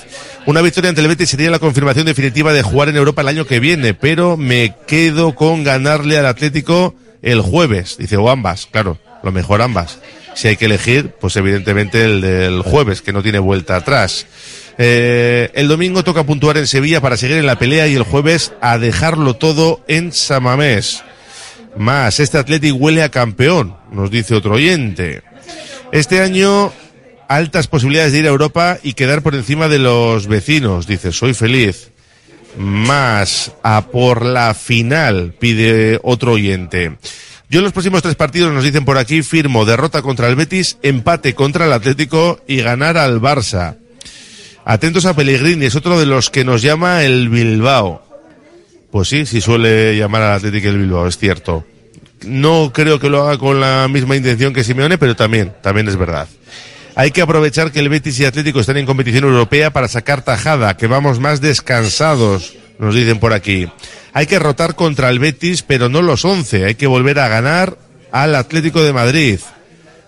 Una victoria ante el Betis sería la confirmación definitiva de jugar en Europa el año que viene, pero me quedo con ganarle al Atlético el jueves. Dice, o ambas, claro, lo mejor ambas. Si hay que elegir, pues evidentemente el del jueves, que no tiene vuelta atrás. Eh, el domingo toca puntuar en Sevilla para seguir en la pelea y el jueves a dejarlo todo en Samamés. Más, este Athletic huele a campeón, nos dice otro oyente. Este año, altas posibilidades de ir a Europa y quedar por encima de los vecinos, dice, soy feliz. Más, a por la final, pide otro oyente. Yo en los próximos tres partidos nos dicen por aquí, firmo derrota contra el Betis, empate contra el Atlético y ganar al Barça. Atentos a Pellegrini, es otro de los que nos llama el Bilbao. Pues sí, sí suele llamar al Atlético el Bilbao, es cierto. No creo que lo haga con la misma intención que Simeone, pero también, también es verdad. Hay que aprovechar que el Betis y Atlético están en competición europea para sacar tajada, que vamos más descansados, nos dicen por aquí. Hay que rotar contra el Betis, pero no los 11. Hay que volver a ganar al Atlético de Madrid.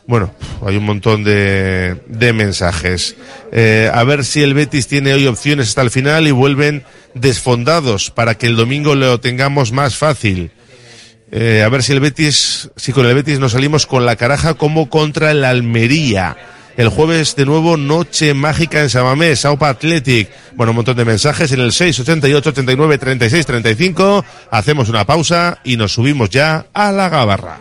Bueno, hay un montón de, de mensajes. Eh, a ver si el Betis tiene hoy opciones hasta el final y vuelven desfondados para que el domingo lo tengamos más fácil. Eh, a ver si el Betis, si con el Betis nos salimos con la caraja como contra el Almería. El jueves de nuevo noche mágica en Samamés, Saupa Athletic. Bueno, un montón de mensajes en el 688 89 36 35. Hacemos una pausa y nos subimos ya a la gabarra.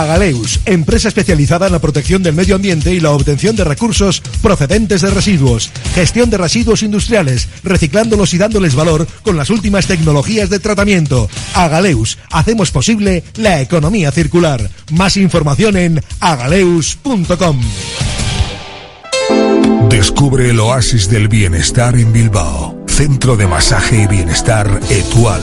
Agaleus, empresa especializada en la protección del medio ambiente y la obtención de recursos procedentes de residuos, gestión de residuos industriales, reciclándolos y dándoles valor con las últimas tecnologías de tratamiento. Agaleus, hacemos posible la economía circular. Más información en agaleus.com. Descubre el oasis del bienestar en Bilbao. Centro de Masaje y Bienestar Etual.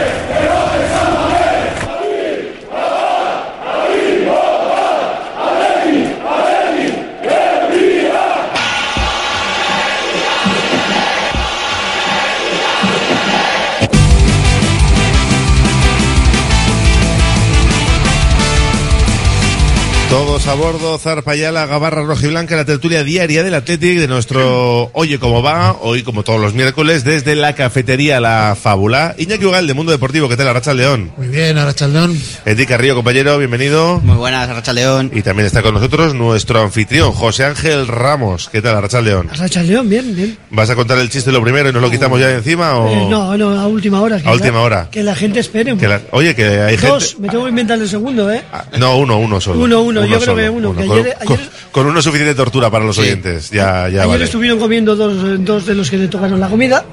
todo. A bordo, Zarpayala, Gabarra Rojiblanca, la tertulia diaria del Athletic de nuestro Oye Cómo Va, hoy como todos los miércoles, desde la cafetería La Fábula. Iñaki Ugal, de Mundo Deportivo, ¿qué tal, Arracha León? Muy bien, Arracha León. Enrique Carrillo, compañero, bienvenido. Muy buenas, Arracha León. Y también está con nosotros nuestro anfitrión, José Ángel Ramos. ¿Qué tal, Arracha León? Arracha León, bien, bien. ¿Vas a contar el chiste lo primero y nos lo quitamos ya de encima o...? Eh, no, no, a última hora. que A la- última hora. Que la gente espere. un Que la- Oye, que hay Dos, gente... me tengo que inventar el segundo, ¿eh? No, uno, uno solo. Uno, uno, yo creo que solo, uno, que Con, ayer- con- uno suficiente tortura para los oyentes. Ya, ya Ayer vale. estuvieron comiendo dos, dos de los que le tocaron la comida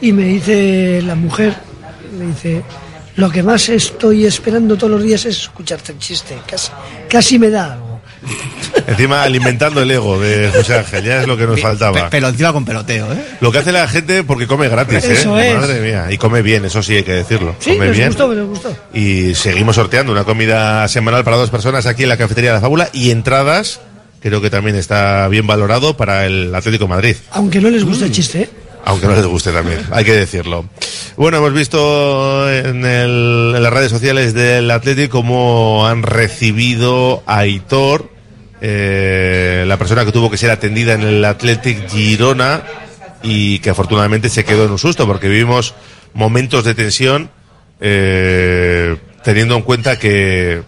y me dice la mujer, me dice, lo que más estoy esperando todos los días es escucharte el chiste. Casi, casi me da algo. Encima alimentando el ego de José Ángel, ya es lo que nos faltaba. Pero encima con peloteo, ¿eh? Lo que hace la gente porque come gratis, ¿eh? Eso es. Madre mía. Y come bien, eso sí hay que decirlo. Sí, come bien. gustó, gustó. Y seguimos sorteando una comida semanal para dos personas aquí en la cafetería de la Fábula y entradas, creo que también está bien valorado para el Atlético de Madrid. Aunque no les guste el chiste, ¿eh? Aunque no les guste también, hay que decirlo. Bueno, hemos visto en, el- en las redes sociales del Atlético cómo han recibido a Aitor, eh, la persona que tuvo que ser atendida en el Athletic Girona y que afortunadamente se quedó en un susto porque vivimos momentos de tensión eh, teniendo en cuenta que,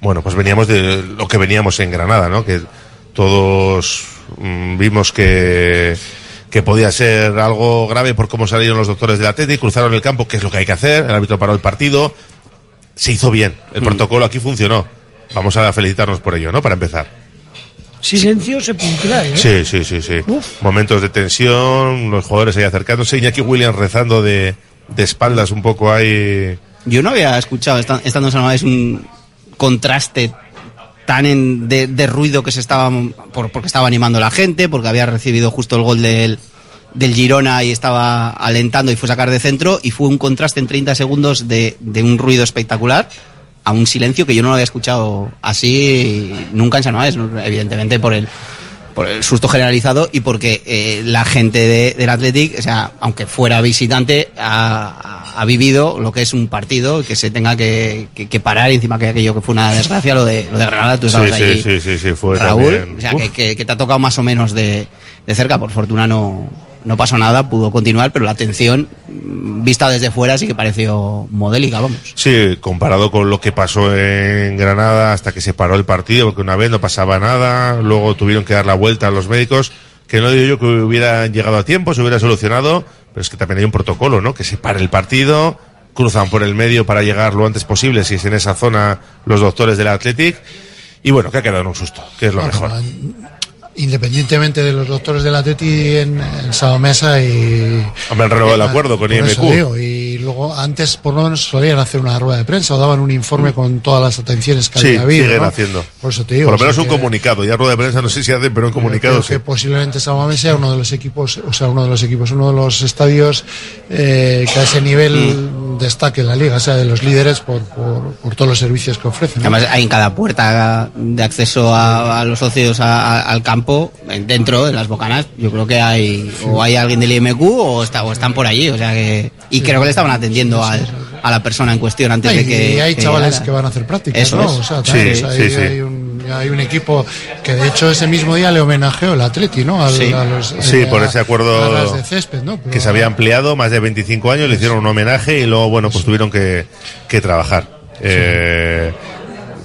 bueno, pues veníamos de lo que veníamos en Granada, ¿no? Que todos mm, vimos que que podía ser algo grave por cómo salieron los doctores del Atlético, cruzaron el campo, que es lo que hay que hacer, el árbitro paró el partido, se hizo bien, el protocolo aquí funcionó. Vamos a felicitarnos por ello, ¿no? Para empezar. Silencio sepulcral, ¿eh? Sí, sí, sí, sí. Momentos de tensión, los jugadores ahí acercándose, Iñaki Williams rezando de, de espaldas un poco ahí. Yo no había escuchado, esta- estando en San Mamés, un contraste tan en- de, de ruido que se estaba, por- porque estaba animando la gente, porque había recibido justo el gol del, del Girona y estaba alentando y fue a sacar de centro, y fue un contraste en 30 segundos de, de un ruido espectacular a un silencio que yo no lo había escuchado así nunca en San Mamés, ¿no? evidentemente por el, por el susto generalizado y porque eh, la gente de- del Athletic, o sea, aunque fuera visitante, ha, vivido lo que es un partido que se tenga que, que- que parar encima que aquello que fue una desgracia, lo de, lo de Granada, tú estabas sí, ahí, sí, sí, sí, fue Raúl, también. o sea, que- que te ha tocado más o menos de, de cerca, por fortuna no, no pasó nada, pudo continuar, pero la atención, mm, vista desde fuera, sí que pareció modélica, vamos. Sí, comparado con lo que pasó en Granada hasta que se paró el partido, porque una vez no pasaba nada, luego tuvieron que dar la vuelta a los médicos, que no digo yo que hubieran llegado a tiempo, se hubiera solucionado, pero es que también hay un protocolo, ¿no? Que se pare el partido, cruzan por el medio para llegar lo antes posible, si es en esa zona los doctores del Athletic, y bueno, que ha quedado en un susto, que es lo Bueno, mejor. Independientemente de los doctores del Atleti en, en Saomesa y... Hombre, han renovado el acuerdo con IMQ. digo, y luego antes por lo menos solían hacer una rueda de prensa o daban un informe con todas las atenciones que Sí, había habido. siguen ¿no? haciendo. Por eso te digo. Por lo menos un que- comunicado, ya rueda de prensa no sé si hacen, pero un comunicado Creo sí. que posiblemente Samamés sea uno de los equipos, o sea, uno de los equipos, uno de los estadios eh, que a ese nivel Mm. Destaque en la liga, o sea, de los líderes por, por, por todos los servicios que ofrecen. ¿no? Además, hay en cada puerta de acceso a, a los socios a- a- al campo, en- dentro de las bocanas, yo creo que hay o hay alguien del IMQ o, está, o están por allí. O sea que, y creo que le estaban atendiendo al- a la persona en cuestión antes de que. y hay que chavales llegara. que van a hacer prácticas, Eso ¿no? es. O sea, Sí, también, o sea, sí, hay, sí. hay un, hay un equipo que de hecho ese mismo día le homenajeó el Atleti, ¿no? Al- Sí, a los- Sí, eh, por ese acuerdo de césped, ¿no? Pero- que se había ampliado más de 25 años, le hicieron un homenaje y luego, bueno, pues tuvieron que, que trabajar. Eh,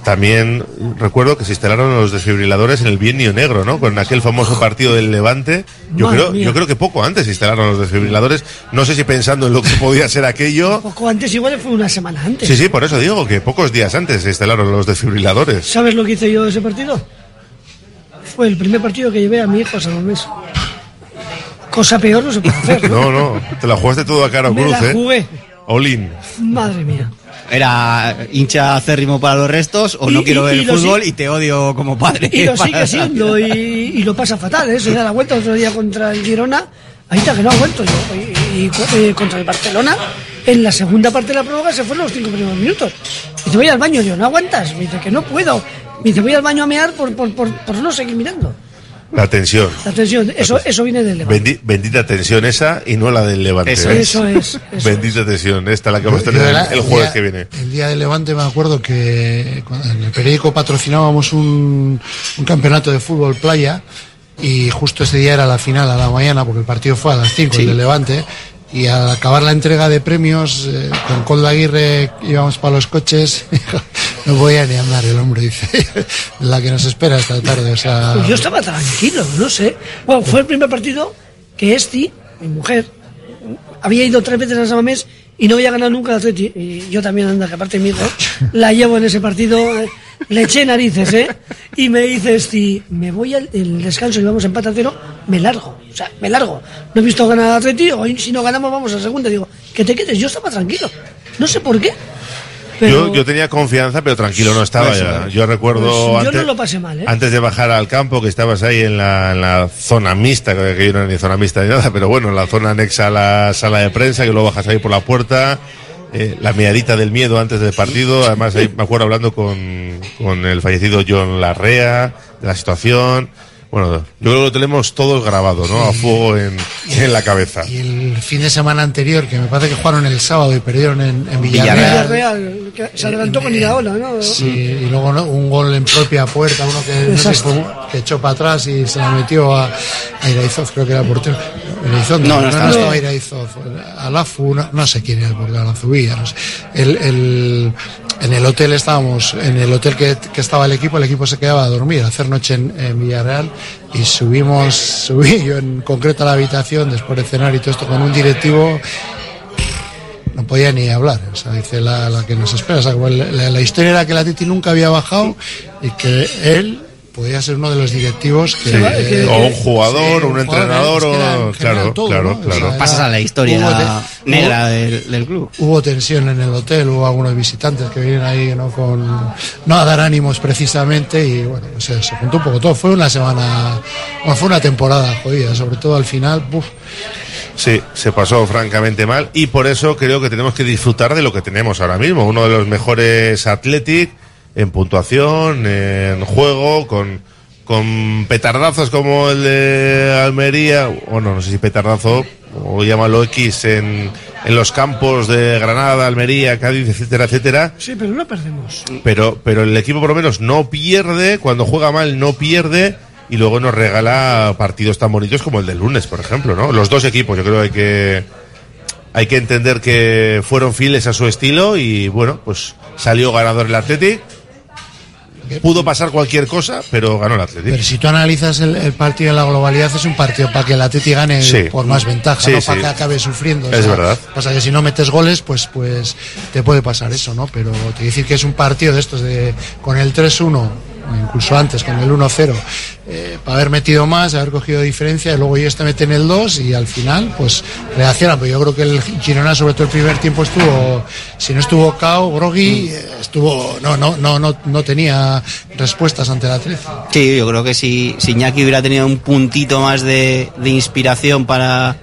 también recuerdo que se instalaron los desfibriladores en el bienio negro, ¿no? Con aquel famoso partido del Levante. Yo Madre creo, mía. yo creo que poco antes se instalaron los desfibriladores. No sé si pensando en lo que podía ser aquello. Poco antes, igual fue una semana antes. Sí, sí, por eso digo que pocos días antes se instalaron los desfibriladores. ¿Sabes lo que hice yo de ese partido? Fue el primer partido que llevé a mi hijo a San Mamés. Cosa peor no se puede hacer. No, no, te la jugaste todo a cara o Me cruz, la ¿eh? jugué. Olin. Madre mía. Era hincha acérrimo para los restos o Y- no quiero y- ver y el fútbol y te odio como padre. Y lo sigue siendo y, y lo pasa fatal, ¿eh? Se da la vuelta otro día contra el Girona. Ahí está que no ha vuelto yo. Y, eh, contra el Barcelona, en la segunda parte de la prórroga se fueron los cinco primeros minutos. Y te voy al baño, yo, ¿no aguantas? Me dice que no puedo. Me dice, voy al baño a mear por, por, por, por no seguir mirando. La tensión. La tensión, eso, eso viene del Levante. Bendi- bendita tensión esa y no la del Levante. Eso ¿eh? es. Eso es, eso Bendita tensión, esta la que vamos a tener era- el jueves día- que viene. El día del Levante me acuerdo que en el periódico patrocinábamos un, un campeonato de fútbol playa y justo ese día era la final a la mañana porque el partido fue a las 5, Sí. el de Levante. Y al acabar la entrega de premios, eh, con Colda Aguirre íbamos para los coches, no podía ni andar el hombre, dice, la que nos espera esta tarde. O sea, yo estaba tranquilo, no sé. Bueno, fue el primer partido que Esti, mi mujer, había ido tres veces a San Mamés y no había ganado nunca el Atleti. Y yo también, anda, que aparte mi la llevo en ese partido, eh, le eché narices, ¿eh? Y me dice Esti, me voy al el descanso y vamos a empate a cero, me largo. O sea, me largo. No he visto ganar al Atleti, hoy si no ganamos vamos a segunda. Digo, que te quedes, yo estaba tranquilo. No sé por qué. Pero- Yo, yo tenía confianza, pero tranquilo no estaba Pues, ya. Yo recuerdo Pues yo antes, no lo pasé mal, ¿eh? antes de bajar al campo, que estabas ahí en la, en la zona mixta, que yo no era ni zona mixta ni nada, pero bueno, en la zona anexa a la sala de prensa, que luego bajas ahí por la puerta, eh, la miadita del miedo antes del partido, además ahí me acuerdo hablando con, con el fallecido John Larrea, de la situación. Bueno, yo creo que lo tenemos todos grabado, ¿no? A fuego en, en la cabeza. y el fin de semana anterior, que me parece que jugaron el sábado y perdieron en, en Villarreal. Villarreal, que se adelantó con Iraola, ¿no? Sí, y luego ¿no? un gol en propia puerta, uno que, no que echó para atrás y se la metió a, a Iraizoz, creo que era portero. Iraizoz, No, no no, estaba. estaba Iraizoz. Alafu, no, no sé quién era el portero, Alazubilla, no sé. El, el, en el hotel estábamos, en el hotel que, que estaba el equipo, el equipo se quedaba a dormir, a hacer noche en, en Villarreal y subimos, subí yo en concreto a la habitación después de cenar y todo esto con un directivo no podía ni hablar. O sea, dice la, la que nos espera. O sea, como el- la, la historia era que la Titi nunca había bajado y que él podía ser uno de los directivos que. Sí, o un jugador, sí, o un entrenador, o- claro, todo, claro, ¿no? claro. Pasas a la historia te- negra hubo- del, del club. Hubo tensión en el hotel, hubo algunos visitantes que vinieron ahí ¿no? con no a dar ánimos precisamente y bueno, se, se juntó un poco todo. Fue una semana, bueno, fue una temporada jodida, sobre todo al final. uf, Sí, se pasó francamente mal y por eso creo que tenemos que disfrutar de lo que tenemos ahora mismo. Uno de los mejores Athletic en puntuación, en juego, con, con petardazos como el de Almería, o no, no sé si petardazo, o llámalo X en, en los campos de Granada, Almería, Cádiz, etcétera, etcétera. Sí, pero no perdemos. Pero, pero el equipo por lo menos no pierde, cuando juega mal no pierde y luego nos regala partidos tan bonitos como el del lunes, por ejemplo, ¿no? Los dos equipos, yo creo que hay que entender que fueron fieles a su estilo y bueno, pues salió ganador el Athletic. Pudo pasar cualquier cosa, pero ganó el Athletic. Pero si tú analizas el, el partido en la globalidad, es un partido para que el Atleti gane Sí. por más ventaja, Sí, no sí. para que acabe sufriendo. o Es sea, verdad. Pasa que si no metes goles, pues pues te puede pasar eso, ¿no? Pero te decir que es un partido de estos de con el 3-1, o incluso antes con el 1-0, eh, para haber metido más, haber cogido diferencia, y luego ellos te meten el 2 y al final, pues reaccionan. Pero yo creo que el Girona, sobre todo el primer tiempo, estuvo, si no estuvo cao, groggy, eh, estuvo, no, no, no, no, no tenía respuestas ante la 13. Sí, yo creo que si, si Iñaki hubiera tenido un puntito más de, de inspiración para.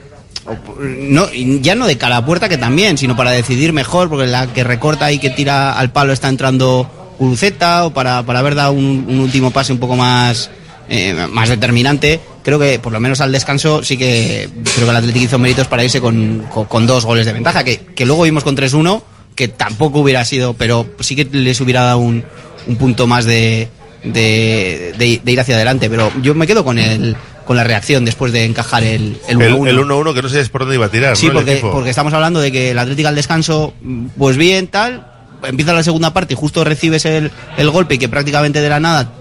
No, ya no de cara a puerta que también, sino para decidir mejor, porque la que recorta y que tira al palo está entrando Uruceta, o para, para haber dado un, un último pase un poco más, eh, más determinante. Creo que por lo menos al descanso sí que creo que el Atlético hizo méritos para irse con, con- con dos goles de ventaja, que, que luego vimos con 3-1, que tampoco hubiera sido, pero sí que les hubiera dado un, un punto más de, de, de- de ir hacia adelante. Pero yo me quedo con el con la reacción después de encajar el el El 1-1. el 1-1 que no sé por dónde iba a tirar, Sí, porque, porque estamos hablando de que el Atlético al descanso, pues bien, tal, empieza la segunda parte y justo recibes el, el golpe y que prácticamente de la nada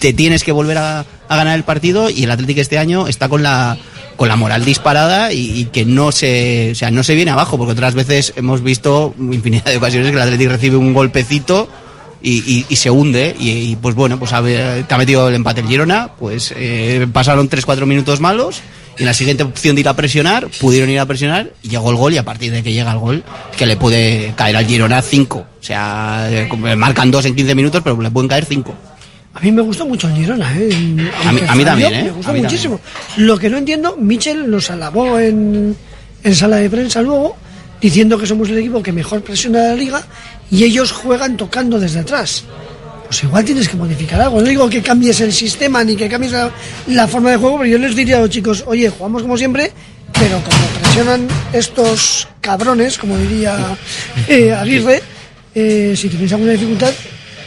te tienes que volver a, a ganar el partido y el Atlético este año está con la con la moral disparada y, que no se o sea no se viene abajo porque otras veces hemos visto infinidad de ocasiones que el Atlético recibe un golpecito y, y- se hunde y, pues bueno pues te ha metido el empate el Girona pues eh, pasaron 3-4 minutos malos y en la siguiente opción de ir a presionar pudieron ir a presionar y llegó el gol y a partir de que llega el gol que le puede caer al Girona 5 o sea eh, marcan 2 en 15 minutos pero le pueden caer 5 A mí me gustó mucho el Girona, ¿eh? A mí- a mí también, ¿eh? Me gustó A mí muchísimo. Lo que no entiendo, Michel nos alabó en, en sala de prensa luego, diciendo que somos el equipo que mejor presiona la liga y ellos juegan tocando desde atrás. Pues igual tienes que modificar algo. No digo que cambies el sistema ni que cambies la, la forma de juego, pero yo les diría a los chicos, oye, jugamos como siempre, pero como presionan estos cabrones, como diría eh, Aguirre, eh, si tenéis alguna dificultad,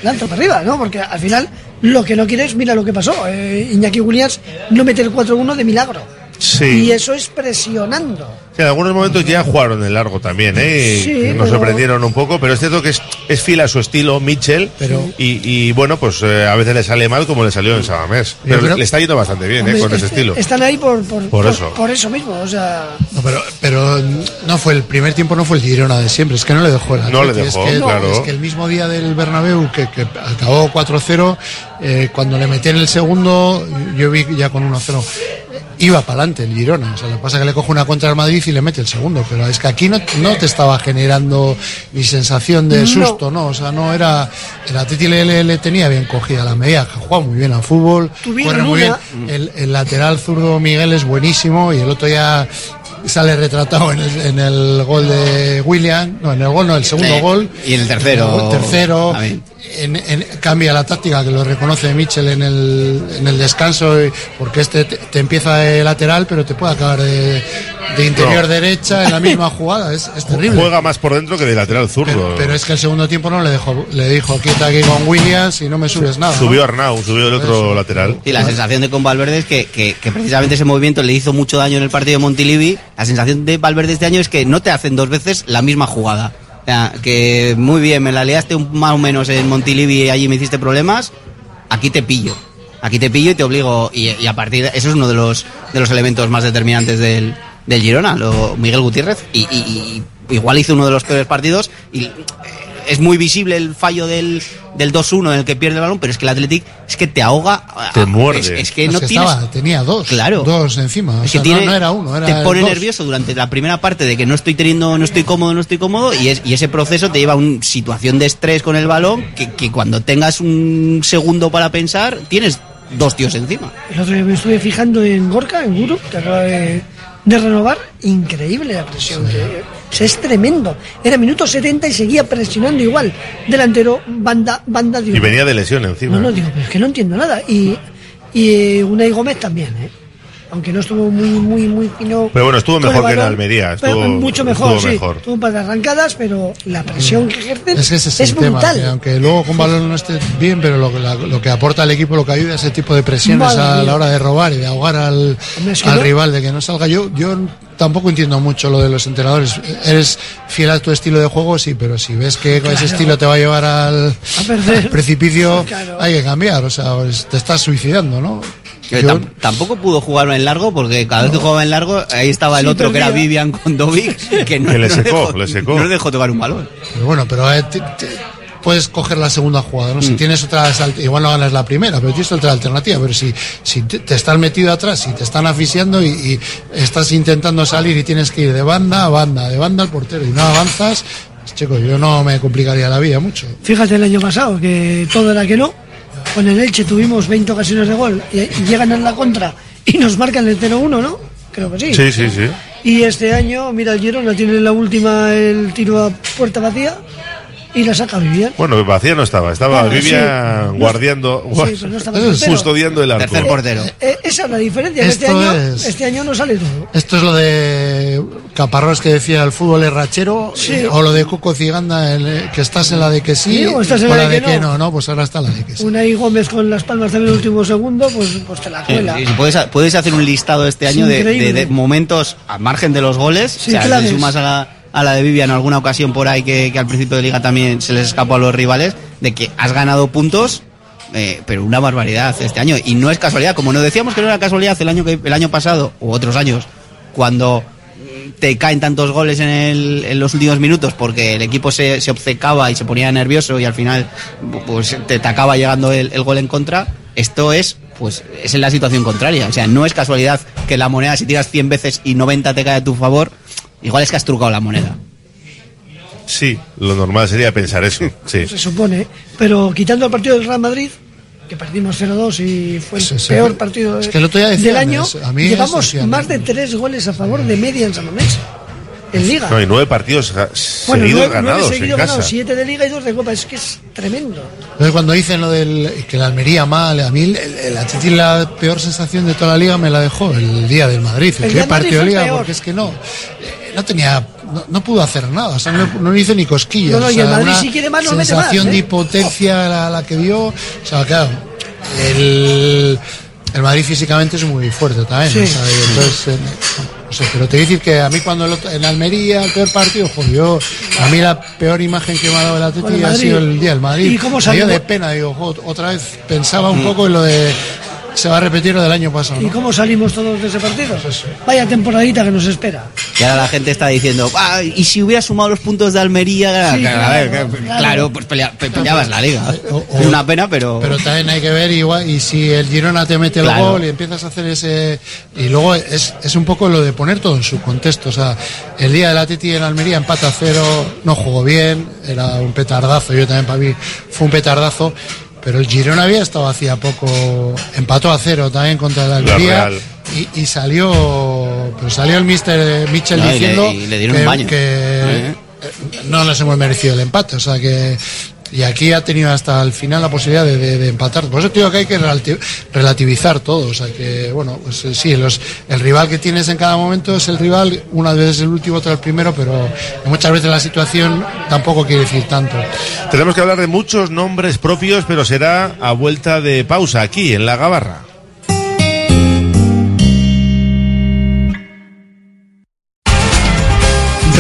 lanza para arriba, ¿no? Porque al final lo que no quieres, mira lo que pasó. eh, Iñaki Williams no mete el 4-1 de milagro. Sí. Y eso es presionando. Sí, en algunos momentos ya jugaron el largo también, ¿eh? Sí, nos pero- sorprendieron un poco, pero es cierto que es, es fiel a su estilo, Mitchell. y, y, bueno, pues eh, a veces le sale mal como le salió en Sabamés. Pero creo- le está yendo bastante bien, ¿eh? Con ese est- estilo. Están ahí por, por, Por eso. por eso mismo. O sea, No, pero, pero no fue el primer tiempo, no fue el Girona de siempre, es que no le dejó el No le dejó, es que, claro. Es que el mismo día del Bernabéu, que, que acabó 4-0, eh, cuando le metí en el segundo, yo vi ya con 1-0, iba para adelante el Girona. O sea, lo que pasa es que le coge una contra el Madrid y le mete el segundo, pero es que aquí no, no te estaba generando ni sensación de susto, ¿no? O sea, no era. El Atleti le, le- le tenía bien cogida la medida, juega muy bien al fútbol, Tuvieron corre muy bien. El, el lateral zurdo Miguel es buenísimo y el otro ya sale retratado en el, en el gol de William, no, en el gol no, el segundo Sí. gol. Y en el tercero. El tercero. En- en- cambia la táctica que lo reconoce Mitchell en el, en el descanso y- porque este te, te empieza de lateral pero te puede acabar de, de interior No. derecha en la misma jugada es, es terrible Juega más por dentro que de lateral zurdo. pero es que el segundo tiempo no le dejó le dijo quieta aquí con Williams y no me subes nada ¿no? Subió Arnau, subió el otro lateral. Y la sensación de con Valverde es que, que- que precisamente ese movimiento le hizo mucho daño en el partido de Montilivi. La sensación de Valverde este año es que no te hacen dos veces la misma jugada. Sea, que muy bien, me la liaste un, más o menos en Montilivi y allí me hiciste problemas. Aquí te pillo. Aquí te pillo y te obligo. Y, y a partir de eso es uno de los, de los elementos más determinantes del, del Girona, lo, Miguel Gutiérrez. Y, y- y igual hizo uno de los peores partidos. Y eh, es muy visible el fallo del, del 2-1 en el que pierde el balón, pero es que el Athletic es que te ahoga. Te Ah, muerde. Es, es que Es no que tienes. estaba, tenía dos Claro. dos encima o Es que no- tiene, no, era uno era te pone dos. nervioso durante la primera parte de que no estoy teniendo, no estoy cómodo, no estoy cómodo, y, es, y ese proceso te lleva a una situación de estrés con el balón que, que cuando tengas un segundo para pensar, tienes dos tíos encima. el otro día me estuve fijando en Gorka, en Guru, que acaba de, de renovar. Increíble la presión. que- o sea, es tremendo. Era minuto 70 y seguía presionando igual. Delantero, banda, banda de Y venía de lesión encima. No, no, digo, pero es que no entiendo nada. Y, y eh, Unai Gómez también, ¿eh? Aunque no estuvo muy, muy, muy fino. Pero bueno, estuvo mejor que en Almería, pero estuvo- mucho mejor, estuvo sí. mejor. Tuvo un par de arrancadas, pero la presión que ejercen Es que ese es, es, el tema, brutal. que aunque luego con balón no esté bien, pero lo, que- la- lo que aporta al equipo, lo que ayuda, ese tipo de presiones Madre a mía. la hora de robar y de ahogar al, Hombre, es que al no- rival, de que no salga. Yo, yo tampoco entiendo mucho lo de los entrenadores. Eres fiel a tu estilo de juego, sí, pero si ves que con ese estilo te va a llevar al, precipicio, Claro. hay que cambiar. O sea, pues, te estás suicidando, ¿no? Que Yo- tam- tampoco pudo jugar en largo porque cada vez que jugaba en largo ahí estaba el Sí, otro que era. Vivian con Dovic que no, Que le no secó, dejó, le secó. no le dejó tocar un balón. Pero bueno, pero eh, te- te- puedes coger la segunda jugada, Mm. ¿no? Si tienes otras, alt- igual no ganas la primera, pero tienes otra alternativa. Pero si, si te, te estás metido atrás, si te están asfixiando y, y estás intentando salir y tienes que ir de banda a banda, de banda al portero y no avanzas, pues, chico, yo no me complicaría la vida mucho. Fíjate el año pasado, que todo era que no. Con el Elche tuvimos 20 ocasiones de gol y, y llegan en la contra y nos marcan el 0-1, ¿no? Creo que sí. Sí, sí, sí. Y este año, mira, el Girona tiene en la última el tiro a puerta vacía y la saca Vivian. Bueno, vacía no estaba, estaba Bueno, Vivian sí. guardiando, Sí, pero no estaba el portero. custodiando el arco. Eh, esa es la diferencia, que este año, es- este año no sale todo. Esto es lo de Caparrós que decía el fútbol es rachero, Sí. eh, o lo de Cuco Ciganda, el, eh, que estás en la de que sí, Sí, o estás en la la de de que que no. no, no, pues ahora está la de que sí. Unai Gómez con las palmas en el último segundo, pues, pues te la cuela. puedes, puedes hacer un listado este Es año de, increíble. de- de momentos a margen de los goles. Sí, o sea, claves. sumas a la, a la de Vivian alguna ocasión por ahí que, al principio de liga también se les escapó a los rivales, de que has ganado puntos eh, pero una barbaridad este año. Y no es casualidad, como nos decíamos que no era casualidad el año, que, el año pasado, u otros años, cuando te caen tantos goles en los últimos minutos porque el equipo se, se obcecaba y se ponía nervioso y al final pues te, te acaba llegando el, el gol en contra, esto es pues es en la situación contraria. O sea, no es casualidad que la moneda si tiras 100 veces y 90 te cae a tu favor, igual es que has trucado la moneda. Sí, lo normal sería pensar eso. Sí. Se supone. Pero quitando el partido del Real Madrid, que perdimos 0-2 y fue el Sí, sí. peor partido Es que el otro día decían, del año, es- a mí llevamos más de tres goles a favor de media en San Mamés. En Liga. No, hay nueve partidos ja- bueno, seguidos nueve, nueve ganados seguidos en casa. ganados, siete de Liga y dos de Copa. Es que es tremendo. Entonces cuando dicen lo del que la Almería mal, a mí el, Atleti la peor sensación de toda la liga me la dejó el día del Madrid, el, El partido de liga, peor. porque es que no, eh, no tenía, no, no pudo hacer nada, o sea, no, no hizo ni cosquillas. No, no, o y sea, el Madrid una si quiere más, no mete sensación más, de ¿eh? impotencia la, la que vio, o sea, claro, el, el Madrid físicamente es muy fuerte también, Sí. o sea, y entonces, eh, no sé, pero te voy a decir que a mí cuando el otro- en Almería, el peor partido, joder, yo, a mí la peor imagen que me ha dado el Atleti ha sido el día del Madrid. ¿Y cómo Me salió? dio de pena, digo, jo, otra vez pensaba un Mm. poco en lo de se va a repetir lo del año pasado. ¿Y cómo salimos todos de ese partido? Vaya temporadita que nos espera. Y ahora la gente está diciendo, "Ah, ¿y si hubiera sumado los puntos de Almería? Sí, Claro, a ver, claro, claro, claro. pues pelea- pe- peleabas la liga. O- Es una pena, pero... Pero también hay que ver igual y si el Girona te mete el gol y empiezas a hacer ese y luego es, es un poco lo de poner todo en su contexto, o sea, el día de la Titi en Almería empata a cero, no jugó bien, era un petardazo, yo también para mí fue un petardazo, pero el Girona había estado hacía poco, empató a cero también contra el Almería Real. y, y salió pues salió el mister Mitchell No, y le- diciendo y le dieron que, un baño. que, Eh. no nos hemos merecido el empate, o sea que y aquí ha tenido hasta el final la posibilidad de, de- de empatar. Por eso digo que hay que relati- relativizar todo, o sea que bueno, pues eh, sí, los, el rival que tienes en cada momento es el rival, una vez el último, otra el primero, pero muchas veces la situación tampoco quiere decir tanto. Tenemos que hablar de muchos nombres propios, pero será a vuelta de pausa aquí en La Gabarra.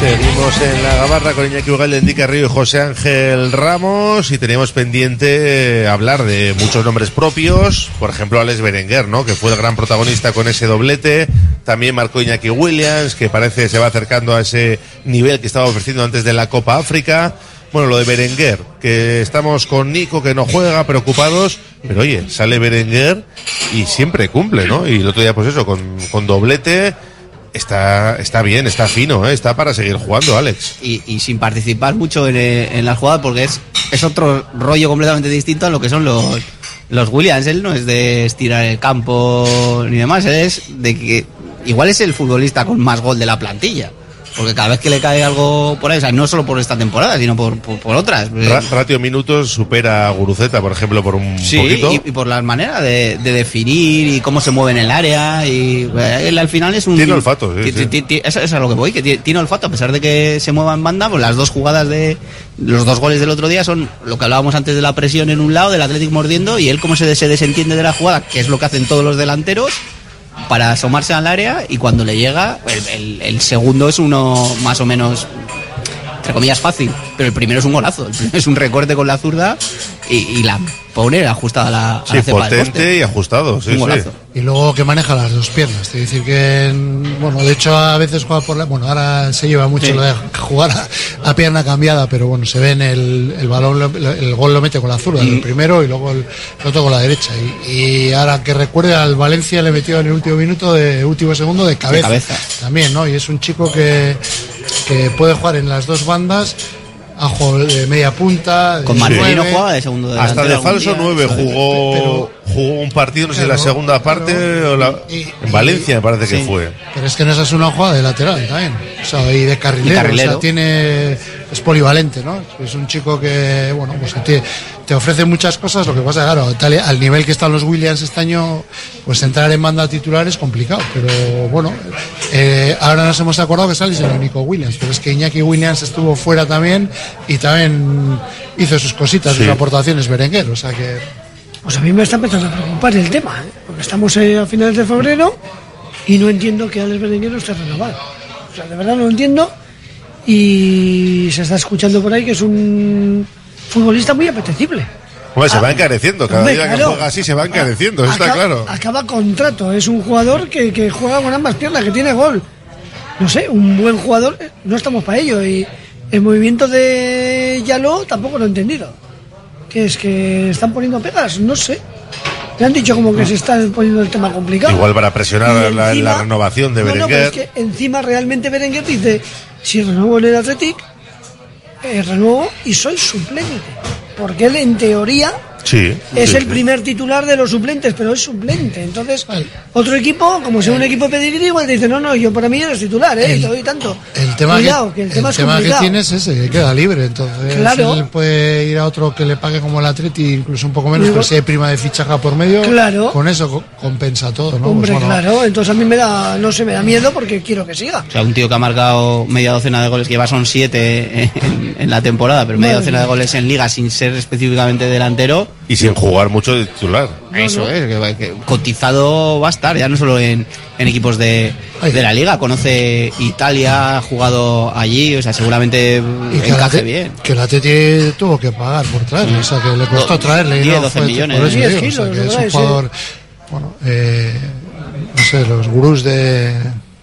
Seguimos en la gabarra con Iñaki Ugal, Enrique Río y José Ángel Ramos y teníamos pendiente eh, hablar de muchos nombres propios, por ejemplo Alex Berenguer, ¿no? que fue el gran protagonista con ese doblete, también marcó Iñaki Williams, que parece se va acercando a ese nivel que estaba ofreciendo antes de la Copa África. Bueno, lo de Berenguer, que estamos con Nico que no juega, preocupados, pero oye, sale Berenguer y siempre cumple, ¿no? Y el otro día, pues eso, con, con doblete, está, está bien, está fino, ¿eh? está para seguir jugando, Alex. y, sin participar mucho en, eh, en la jugada porque es, es otro rollo completamente distinto a lo que son los, los Williams. Él no es de estirar el campo ni demás, es de que igual es el futbolista con más gol de la plantilla. Porque cada vez que le cae algo por ahí, o sea, no solo por esta temporada, sino por, por, por otras. Ra- ratio minutos supera a Guruceta, por ejemplo, por un Sí, poquito. y, y por la manera de, de definir y cómo se mueve en el área. Y eh, él al final es un. Tiene olfato, sí, Eso es a lo que voy, que ti- tiene olfato, a pesar de que se mueva en banda, pues las dos jugadas de. Los dos goles del otro día son lo que hablábamos antes de la presión en un lado, del Atlético mordiendo, y él cómo se, se desentiende de la jugada, que es lo que hacen todos los delanteros, para asomarse al área, y cuando le llega, el, segundo es uno más o menos entre comillas fácil, pero el primero es un golazo, el primero es un recorte con la zurda y, y la pone ajustada a la, a Sí, la cepa del potente y ajustado, sí. Y luego que maneja las dos piernas. Es decir, que, bueno, de hecho a veces juega por la. Bueno, ahora se lleva mucho Sí. lo de jugar a, a pierna cambiada, pero bueno, se ve en el, el balón, lo- el gol lo mete con la zurda, Mm. el primero y luego el, el otro con la derecha. Y, y ahora que recuerde al Valencia le metió en el último minuto, de último segundo, de cabeza. cabeza. También, ¿no? Y es un chico que, que puede jugar en las dos bandas. A juego de media punta. de Con Marcelino jugaba de segundo Hasta delantero de falso día. 9 jugó, jugó un partido, no sé, la segunda parte o la, en Valencia me parece que fue. Pero es que no esa es una jugada de lateral también. O sea, y de carrilero. Y carrilero. O sea, tiene, es polivalente, ¿no? Es un chico que, bueno, pues que te, te ofrece muchas cosas. Lo que pasa, claro, tal al nivel que están los Williams este año, pues entrar en banda titular es complicado. Pero bueno, eh, ahora nos hemos acordado que sale el único Williams. Pero es que Iñaki Williams estuvo fuera también y también hizo sus cositas, Sí. sus apotaciones Berenguer. O sea que. Pues a mí me está empezando a preocupar el tema, ¿eh? porque estamos eh, a finales de febrero y no entiendo que Alex Berenguer no esté renovado. O sea, de verdad no lo entiendo y se está escuchando por ahí que es un futbolista muy apetecible. Hombre, se Ah, va encareciendo, cada hombre, día que claro. juega así se va encareciendo, eso está Acaba- claro. Acaba contrato, es un jugador que, que juega con ambas piernas, que tiene gol. No sé, un buen jugador, eh, no estamos para ello. Y el movimiento de Yaló tampoco lo he entendido. Que es que están poniendo pegas, no sé. Le han dicho como que se está poniendo el tema complicado. Igual para presionar la, encima- la renovación de No, no, pero Berenguer. es que encima realmente Berenguer dice, si renuevo en el Athletic, eh, renuevo y soy suplente. Porque él en teoría Sí. es sí, el sí. primer titular de los suplentes, pero es suplente. Entonces, otro equipo, como sea un equipo de pedigrí, igual te dice, no, no, yo para mí eres titular, ¿eh? El- y te doy tanto. El tema, Cuidado, que, que el tema es que complicado. tiene es ese, que queda libre. Entonces, Claro. él puede ir a otro que le pague como el Atleti, incluso un poco menos, pero si hay prima de fichaje por medio, Claro. con eso co- compensa todo, ¿no? Hombre, Pues bueno, claro, entonces a mí me da, no sé, me da miedo porque quiero que siga. O sea, un tío que ha marcado media docena de goles, que lleva son siete en, en la temporada, pero media Madre docena de goles en liga sin ser específicamente delantero. Y sin jugar mucho de titular. Eso es, que, que cotizado va a estar, ya no solo en, en equipos de, de la liga, conoce Italia, ha jugado allí, o sea, seguramente y que encaje Atleti- bien. que el Atleti tuvo que pagar por traerle, o sea, que le costó Do- traerle. y 10, no 12 fue- millones. Por eso 10 digo, o sea, kilos, que es un Sí. jugador, bueno, eh, no sé, los gurús de,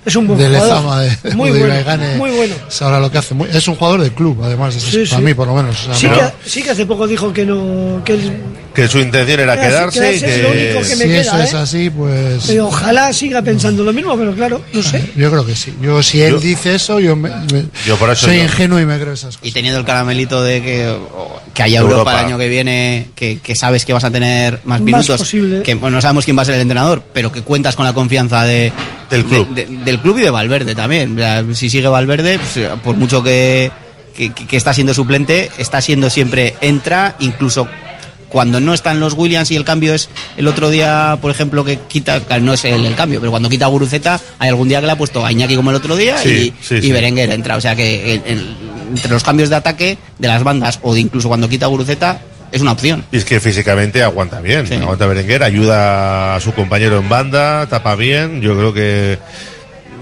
Es un buen de jugador. Lezama, de, Muy de bueno, Ibaigane, muy bueno. es ahora lo que hace. Muy- es un jugador de club, además, eso es Sí, para sí. mí por lo menos. o sea, Sí, no- que, sí que hace poco dijo que no. Que él- Que su intención era Quedarse- quedarse y quedarse es lo único que... que me si queda, eso es ¿eh? así, pues. eh, ojalá siga pensando lo mismo, pero claro, no sé. Yo creo que sí. Yo, si él Yo- dice eso, yo, me- me- Yo por eso soy ingenuo y me creo esas cosas. Y teniendo el caramelito de que, que haya Europa. Europa. el año que viene, que, que sabes que vas a tener más Más minutos, posible. que bueno, no sabemos quién va a ser el entrenador, pero que cuentas con la confianza de, Del club. de- de- del club y de Valverde también. O sea, si sigue Valverde, pues, por mucho que, que, que está siendo suplente, está siendo siempre entra, incluso cuando no están los Williams y el cambio es el otro día, por ejemplo, que quita, no es el, el cambio, pero cuando quita a Guruceta, hay algún día que le ha puesto a Iñaki como el otro día Sí, y, sí, y sí. Berenguer entra. O sea que el- el- entre los cambios de ataque de las bandas o de incluso cuando quita a Guruceta es una opción. Y es que físicamente aguanta bien, Sí. aguanta Berenguer, ayuda a su compañero en banda, tapa bien. Yo creo que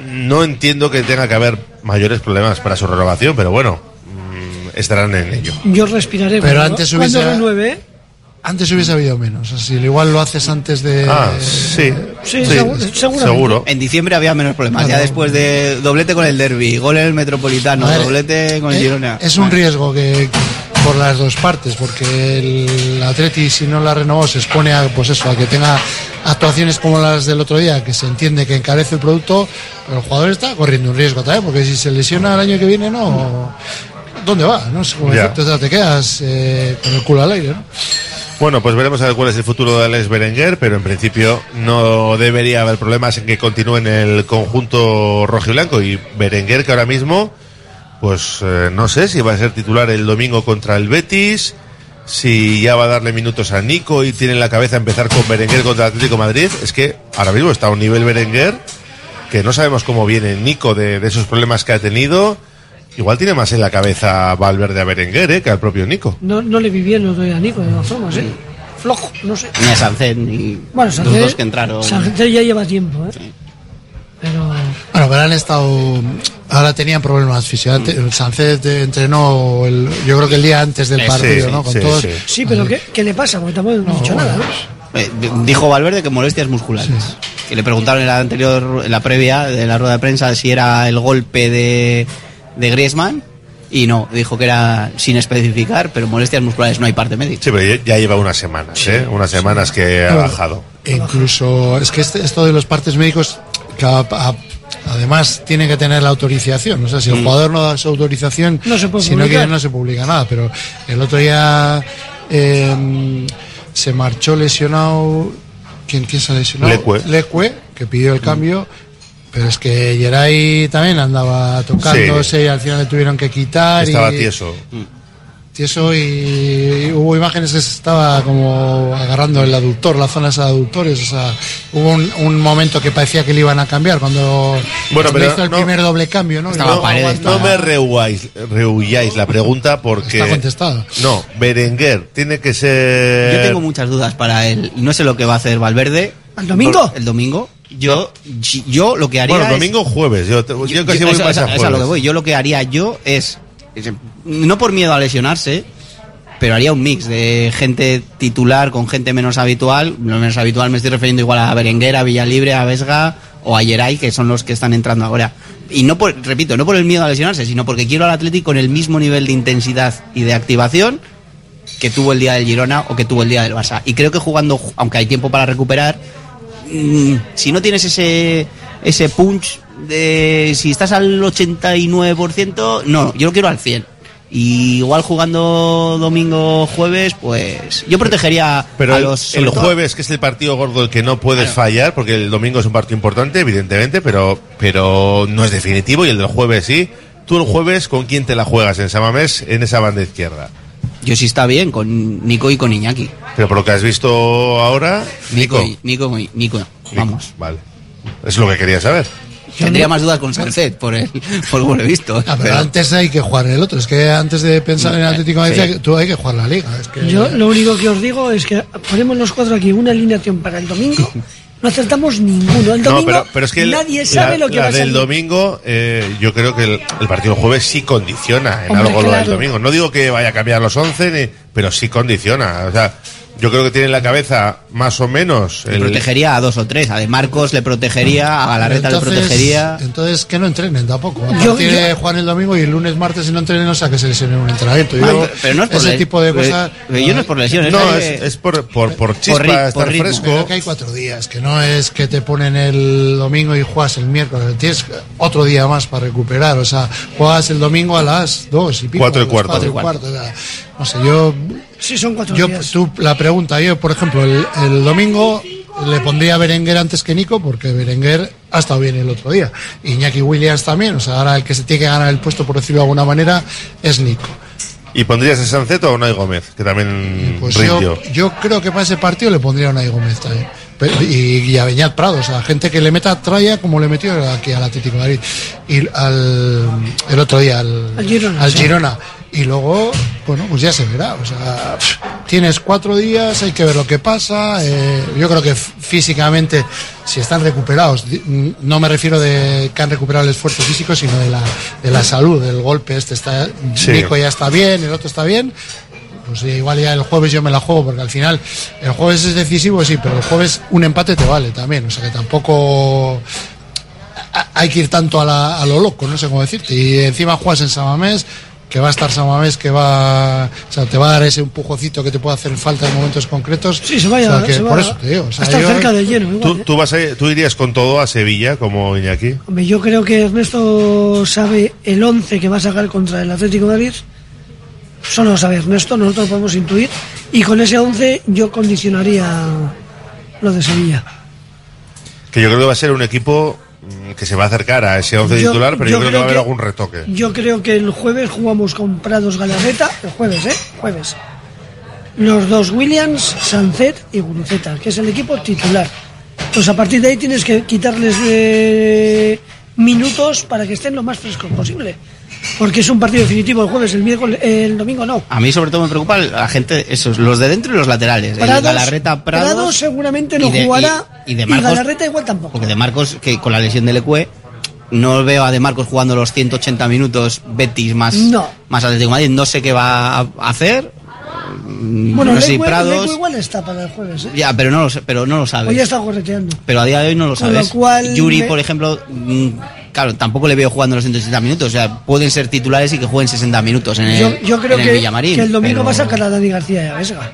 no entiendo que tenga que haber mayores problemas para su renovación, pero bueno, mm, estarán en ello. Yo respiraré. Pero cuando- antes hubiese- renueve. Antes hubiese habido menos. Si igual lo haces antes de. Ah, sí. Sí, seguro. En diciembre había menos problemas. Ya después de doblete con el derby, gol en el Metropolitano, ver, doblete con el eh, Girona. Es un riesgo que por las dos partes, porque el Atleti si no la renovó se expone a pues eso, a que tenga actuaciones como las del otro día, que se entiende que encarece el producto, pero el jugador está corriendo un riesgo también, porque si se lesiona el año que viene, no. ¿Dónde va? No sé cómo sea, te quedas eh, con el culo al aire, ¿no? Bueno, pues veremos a ver cuál es el futuro de Alex Berenguer, pero en principio no debería haber problemas en que continúe en el conjunto rojiblanco y Berenguer que ahora mismo, pues eh, no sé si va a ser titular el domingo contra el Betis, si ya va a darle minutos a Nico y tiene en la cabeza empezar con Berenguer contra el Atlético de Madrid, es que ahora mismo está a un nivel Berenguer que no sabemos cómo viene Nico de, de esos problemas que ha tenido. Igual tiene más en la cabeza Valverde a Berenguer eh, que al propio Nico. No, no le vi bien lo de a Nico, de todas formas, ¿eh? Flojo, no sé. Ni a Sancet, ni Bueno, los Sánchez, dos que entraron. Sánchez ya lleva tiempo, ¿eh? Pero. Bueno, pero han estado. Ahora tenían problemas físicos. Antes- Sánchez eh, entrenó, el- yo creo que el día antes del Sí, partido, sí, ¿no? Con sí, todos. sí. Sí, pero ¿qué, qué le pasa? Porque tampoco hemos dicho nada, ¿no? Eh, dijo Valverde que molestias musculares. Que le preguntaron en la anterior, en la previa de la rueda de prensa si era el golpe de, de Griezmann. Y no, dijo que era sin especificar, pero molestias musculares no hay parte médica. Sí, pero ya- lleva unas semanas, ¿eh? Unas semanas que ha bajado. E incluso, es que este- esto de los partes médicos, que a- a- además tienen que tener la autorización. O sea, si el Mm. jugador no da su autorización, No se puede si no quiere, no se publica nada. Pero el otro día eh, se marchó lesionado. ¿Quién, quién se ha lesionado? Lecue. Lecue, que pidió el cambio. Pero es que Geray también andaba tocándose y al final le tuvieron que quitar. Estaba y, tieso. Tieso y hubo imágenes que se estaba como agarrando el aductor, la zona esa de aductores, o sea, hubo un, un momento que parecía que le iban a cambiar cuando, Bueno, pero hizo el no- primer doble cambio, ¿no? No me rehuáis, rehuyáis la pregunta porque... Está contestada. No, Berenguer tiene que ser... Yo tengo muchas dudas para él. No sé lo que va a hacer Valverde. ¿El domingo? El domingo. Yo, yo lo que haría Bueno, es- domingo o jueves. Yo, te- yo casi Yo- voy eso- más eso- a eso es a lo que voy. Yo lo que haría yo es, es, no por miedo a lesionarse, pero haría un mix de gente titular con gente menos habitual. Lo menos habitual me estoy refiriendo igual a Berenguer, a Villalibre, a Vesga o a Yeray, que son los que están entrando ahora. Y no por, repito, no por el miedo a lesionarse, sino porque quiero al Atlético con el mismo nivel de intensidad y de activación que tuvo el día del Girona o que tuvo el día del Barça. Y creo que jugando, aunque hay tiempo para recuperar, mm, si no tienes ese, ese punch de si estás al 89%, no, yo lo quiero al 100. Y igual jugando domingo jueves, pues yo protegería Pero a el, los el todo- jueves, que es el partido gordo, el que no puedes Claro. fallar, porque el domingo es un partido importante, evidentemente, pero, pero no es definitivo y el del jueves sí. Tú el jueves, ¿con quién te la juegas en Samamés en esa banda izquierda? Yo sí está bien con Nico y con Iñaki. Pero por lo que has visto ahora, Nico, Nico. Nico, y- Nico, vamos. Vale. Es lo que quería saber. Tendría más dudas con Sánchez por el por lo que he visto. Ah, pero pero- antes hay que jugar el otro. Es que antes de pensar en Atlético de Madrid, Sí. tú hay que jugar la liga. Es que Yo lo único que os digo es que ponemos los cuatro aquí una alineación para el domingo. No acertamos ninguno. El domingo No, pero, pero es que el- nadie sabe la, lo que la va a del salir. domingo, eh, yo creo que el, el partido del jueves sí condiciona en Hombre, algo lo del claro. domingo. No digo que vaya a cambiar los 11, ni- pero sí condiciona. O sea, yo creo que tiene en la cabeza más o menos. Le protegería a dos o tres. A De Marcos le protegería, a Galarreta le Entonces- protegería. Entonces, que no entrenen tampoco. A Yo- partir yo- de Juan el domingo y el lunes, martes, si no entrenen, o sea que se lesionen un entrenamiento. Yo, pero- pero no es por ese le- tipo de cosas. pero yo no es por lesiones, No, es es, que- es por, por, por chispa, estar ritmo. fresco. Pero que hay cuatro días, que no es que te ponen el domingo y juegas el miércoles. Tienes otro día más para recuperar. O sea, juegas el domingo a las dos y pico. Cuatro y cuarto. cuatro y cuarto, o sea, no sé, yo. Sí, son cuatro yo, días. Tú, la pregunta, yo, por ejemplo, el, el domingo le pondría a Berenguer antes que Nico, porque Berenguer ha estado bien el otro día. Iñaki Williams también. O sea, ahora el que se tiene que ganar el puesto, por decirlo de alguna manera, es Nico. ¿Y pondrías a Sanceto o Unai Gómez? Que también Pues rindió. yo, yo creo que para ese partido le pondría a Unai Gómez también. Y, y a Beñat Prado, o sea, gente que le meta tralla como le metió aquí al Atlético de Madrid. Y al, el otro día al, Al Girona, al sí. Y luego, bueno, pues ya se verá. O sea, tienes cuatro días, hay que ver lo que pasa. eh, yo creo que físicamente, si están recuperados, no me refiero de que han recuperado el esfuerzo físico, sino de la, de la salud, del golpe. Este está, Sí. Nico ya está bien, el otro está bien pues eh, igual ya el jueves yo me la juego porque al final el jueves es decisivo sí pero el jueves un empate te vale también o sea que tampoco hay que ir tanto a, la- a lo loco no sé cómo decirte y encima juegas en Samamés que va a estar Samamés que va o sea te va a dar ese empujocito que te puede hacer falta en momentos concretos Sí, se vaya, O sea que se va por eso te digo o sea, a estar yo- cerca del lleno. Igual, ¿Tú, ¿eh? tú, vas a- ¿Tú irías con todo a Sevilla como Iñaki? Hombre, yo creo que Ernesto sabe el 11 que va a sacar contra el Atlético de Madrid. Solo lo sabe Ernesto, nosotros lo podemos intuir. Y con ese 11 yo condicionaría lo de Sevilla. Que yo creo que va a ser un equipo que se va a acercar a ese 11 Yo- titular, pero yo, yo creo que va a haber que- algún retoque. Yo creo que el jueves jugamos con Prados Galarreta, el jueves, ¿eh? Jueves. Los dos Williams, Sancet y Guruceta, que es el equipo titular. Pues a partir de ahí tienes que quitarles eh, minutos para que estén lo más frescos posible. Porque es un partido definitivo el jueves, el miércoles, el domingo no. A mí sobre todo me preocupa la gente, esos, los de dentro y los laterales. el Prados, Galarreta, Prados, Prados seguramente no y de- jugará y- y de Marcos- Galarreta igual tampoco. Porque de Marcos, que con la lesión del Ecue, no veo a de Marcos jugando los 180 minutos Betis más, No. más Atlético de Madrid. No sé qué va a hacer. Mm, Bueno, no sé si Leque- Prados. Igual está para el jueves, ¿eh? Ya, pero no lo sé, pero no lo Hoy sabes. ya está correteando. Pero a día de hoy no lo Con lo sabes. cual Yuri, me- por ejemplo, mm, claro, tampoco le veo jugando los 180 minutos. O sea, pueden ser titulares y que jueguen 60 minutos en el, Yo, yo creo en el que, Villamarín. que el domingo pero- va a sacar a Dani García y a Vesga.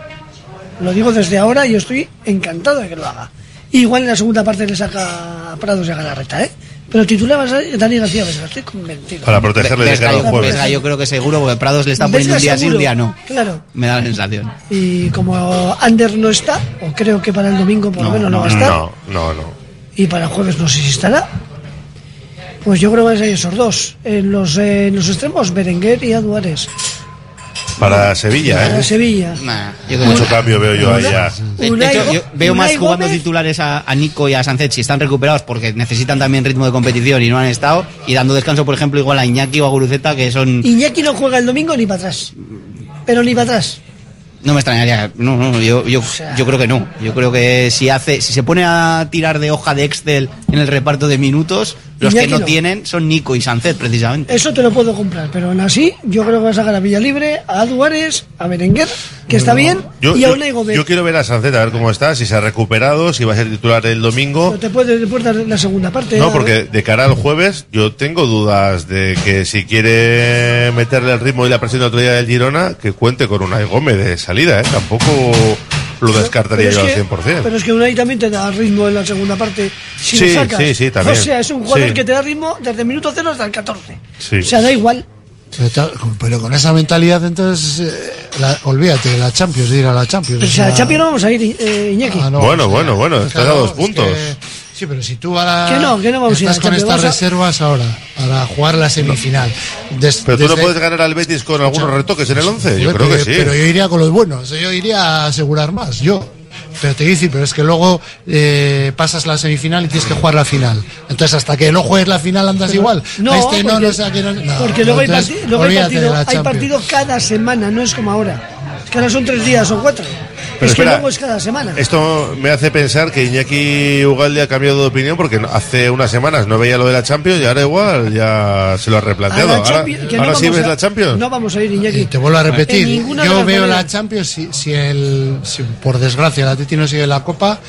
Lo digo desde ahora y yo estoy encantado de que lo haga. Igual en la segunda parte le saca a Prados y a Galarreta, ¿eh? Pero titular va a ser Dani García Vesga, estoy convencido. Para protegerle de cara al jueves. Vesga yo creo que seguro, porque Prados le está poniendo un día sí, un día no. Claro. Me da la sensación. Y como Ander no está, o creo que para el domingo por lo No, menos no, no, va a estar, No, no, no. y para el jueves no sé si estará, pues yo creo que van a ser esos dos. En los, eh, en los extremos, Berenguer y Aduares. Para Sevilla, Para ¿eh? Sevilla. Nah, yo creo Mucho que- cambio veo yo ahí ya. De hecho, yo veo más jugando Gómez- titulares a, a Nico y a Sánchez si están recuperados porque necesitan también ritmo de competición y no han estado. Y dando descanso, por ejemplo, igual a Iñaki o a Guruceta, que son. Iñaki no juega el domingo ni para atrás. Pero ni para atrás. No me extrañaría. No, no, yo, yo, yo creo que no. Yo creo que si hace, si se pone a tirar de hoja de Excel en el reparto de minutos, los Iñaki que no, no. tienen son Nico y Sánchez, precisamente. Eso te lo puedo comprar, pero aún así yo creo que va a sacar a Villalibre, a Aduares, a Berenguer, que está bien, Yo, y a Unai Gómez. yo quiero ver a Sancet a ver cómo está, si se ha recuperado, si va a ser titular el domingo. No te puedes, te puedes dar la segunda parte. No, porque de cara al jueves yo tengo dudas de que si quiere meterle el ritmo y la presión de otro día del Girona, que cuente con una Gómez de salida, ¿eh? Tampoco lo descartaría Pero yo es al que- 100%. Pero es que Unai también te da ritmo en la segunda parte. Si Sí, lo sacas. sí, sí, también. O sea, es un jugador Sí. que te da ritmo desde el minuto cero hasta el 14. Sí. O sea, da igual. Pero con esa mentalidad, entonces, eh, la- olvídate de la Champions, de ir a la Champions. O sea, al Champions no vamos a ir, eh, Iñaki. Ah, no, bueno, o sea, bueno, bueno, estás a dos es puntos. que- sí, pero si tú ahora Que no, que no vamos a ir a estás la con estas a- reservas ahora para jugar la semifinal. Des- Pero tú no puedes ganar al Betis con algunos retoques en el 11, yo creo que pero- sí. Pero yo iría con los buenos, yo iría a asegurar más, yo. Pero te dice, pero es que luego eh, pasas la semifinal y tienes que jugar la final. Entonces, hasta que no juegues la final andas Pero- igual. No, A este no, porque, no sé a qué no. no, porque luego, hay, entonces, parti- luego hay partido, hay partido cada semana, no es como ahora. Es que ahora son tres días o cuatro. Pero es que espera, luego es cada semana. Esto me hace pensar que Iñaki Ugalde ha cambiado de opinión porque hace unas semanas no veía lo de la Champions y ahora igual ya se lo ha replanteado. la Ahora, no sí ves a- la Champions. No vamos a ir, Iñaki. Y te vuelvo a repetir, yo veo la. Champions si, si, el, si por desgracia el Atleti no sigue la Copa,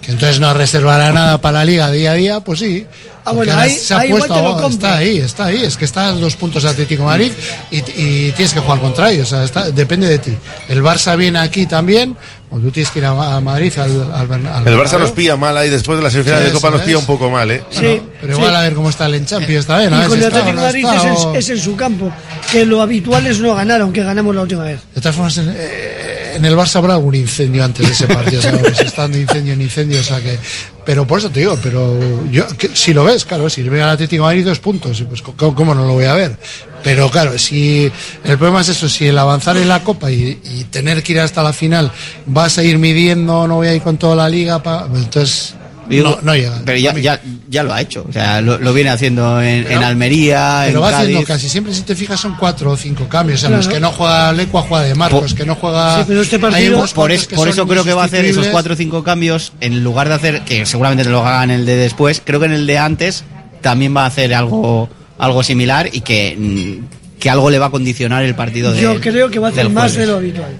que entonces no reservará nada para la Liga día a día, pues sí. Ah, bueno, ahí- se ha ahí igual puesto, te lo compro. está ahí, está ahí, es que está a dos puntos de Atlético de Madrid y, y tienes que jugar contra ellos, o sea, está- depende de ti. El Barça viene aquí también, o tú tienes que ir a, a Madrid al, al, El Barça nos pilla mal ahí después de la semifinal Sí, de Copa nos pilla es. un poco mal, ¿eh? Bueno, pero igual a ver cómo está el Champions también, a Y ver con si el Atlético de Madrid está, es, o- en, es en su campo, que lo habitual es no ganar, aunque ganamos la última vez. De todas formas, en, eh, en el Barça habrá algún incendio antes de ese partido, ¿sabes? Están de incendio en incendio, o sea que... Pero por eso te digo, pero yo, que- si lo ves, claro, si ve al Atlético de Madrid dos puntos, pues ¿cómo, cómo no lo voy a ver? Pero claro, si el problema es eso, si el avanzar en la Copa y, y tener que ir hasta la final vas a ir midiendo, no voy a ir con toda la liga, pa- entonces Digo, no, no llega. Pero ya, ya, ya lo ha hecho. O sea, lo, lo viene haciendo en, en Almería, Pero en va haciendo casi siempre, si te fijas, son cuatro o cinco cambios. O sea, Claro. los que no juega Lecua juega de Marcos, que no juega. Sí, pero este partido- por, es- por eso creo que va a hacer esos cuatro o cinco cambios en lugar de hacer que seguramente te lo hagan en el de después creo que en el de antes también va a hacer algo algo similar y que, mm, que algo le va a condicionar el partido de Yo creo que va a hacer más de lo habitual.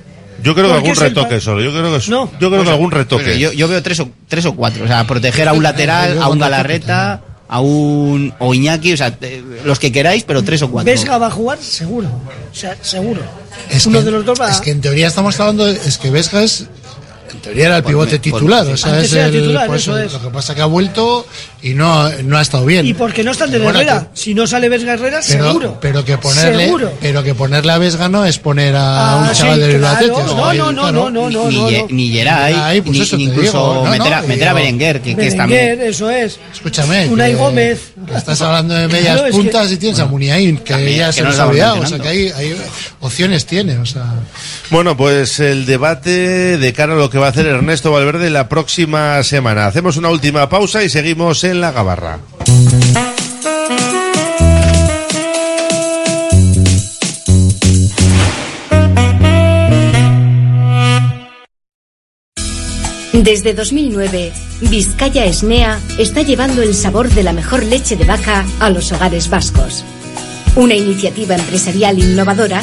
Yo creo que algún retoque solo. Yo creo que, No. yo creo que algún Pero retoque. yo, yo veo tres o, tres o cuatro o sea proteger a un lateral a un Galarreta a un o Iñaki o sea te- los que queráis pero tres o cuatro Vesga va a jugar seguro. O sea, seguro. Es Uno que, de los dos va es que en teoría estamos hablando, de- es que Vesga es. En teoría era el pivote titular, o sea, es el. titular, pues, eso es. Lo que pasa que ha vuelto y no, no ha estado bien. Y porque no está el de Bueno, Herrera. Si no sale Vesga Herrera, pero, seguro. pero que ponerle Seguro. pero que ponerle a Vesga no es poner a Ah, un chaval sí, del claro. Atleti, No, no, no, no, no, no, ni, no, Ye- no. ni Geray, pues ni, eso ni incluso digo. No, meter, a, meter a Berenguer que, que es Berenguer, también eso es. Escúchame. Unai que- Gómez. que Estás hablando de medias que- puntas y tienes a Muniain, que ya que se no nos lo ha olvidado. O sea, que hay, hay opciones tiene, o sea. Bueno, pues el debate de cara a lo que va hacer Ernesto Valverde la próxima semana. Hacemos una última pausa y seguimos en la gabarra. Desde 2009, Vizcaya Esnea está llevando el sabor de la mejor leche de vaca a los hogares vascos. Una iniciativa empresarial innovadora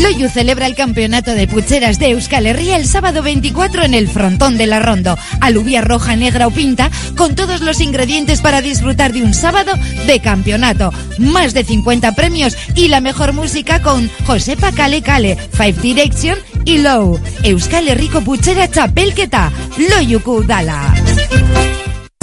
Loyu celebra el campeonato de pucheras de Euskal Herria el sábado 24 en el frontón de la Rondo. Alubia roja, negra o pinta, con todos los ingredientes para disfrutar de un sábado de campeonato. Más de 50 premios y la mejor música con Josepa Kale Kale, Five Direction y Low. Euskal Herriko puchera txapelketa, Loyuku dala.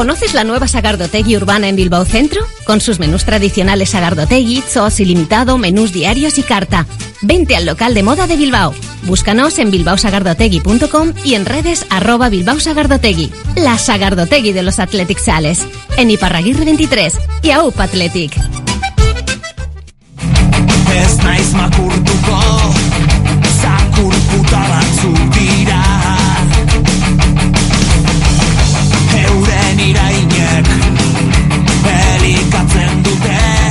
¿Conoces la nueva Sagardotegui urbana en Bilbao Centro? Con sus menús tradicionales Sagardotegui, Zos ilimitado, menús diarios y carta. Vente al local de moda de Bilbao. Búscanos en bilbaosagardotegui.com y en redes arroba Bilbao Sagardotegui. La Sagardotegui de los Athletic Sales. En Iparraguirre 23 y AUP Athletic.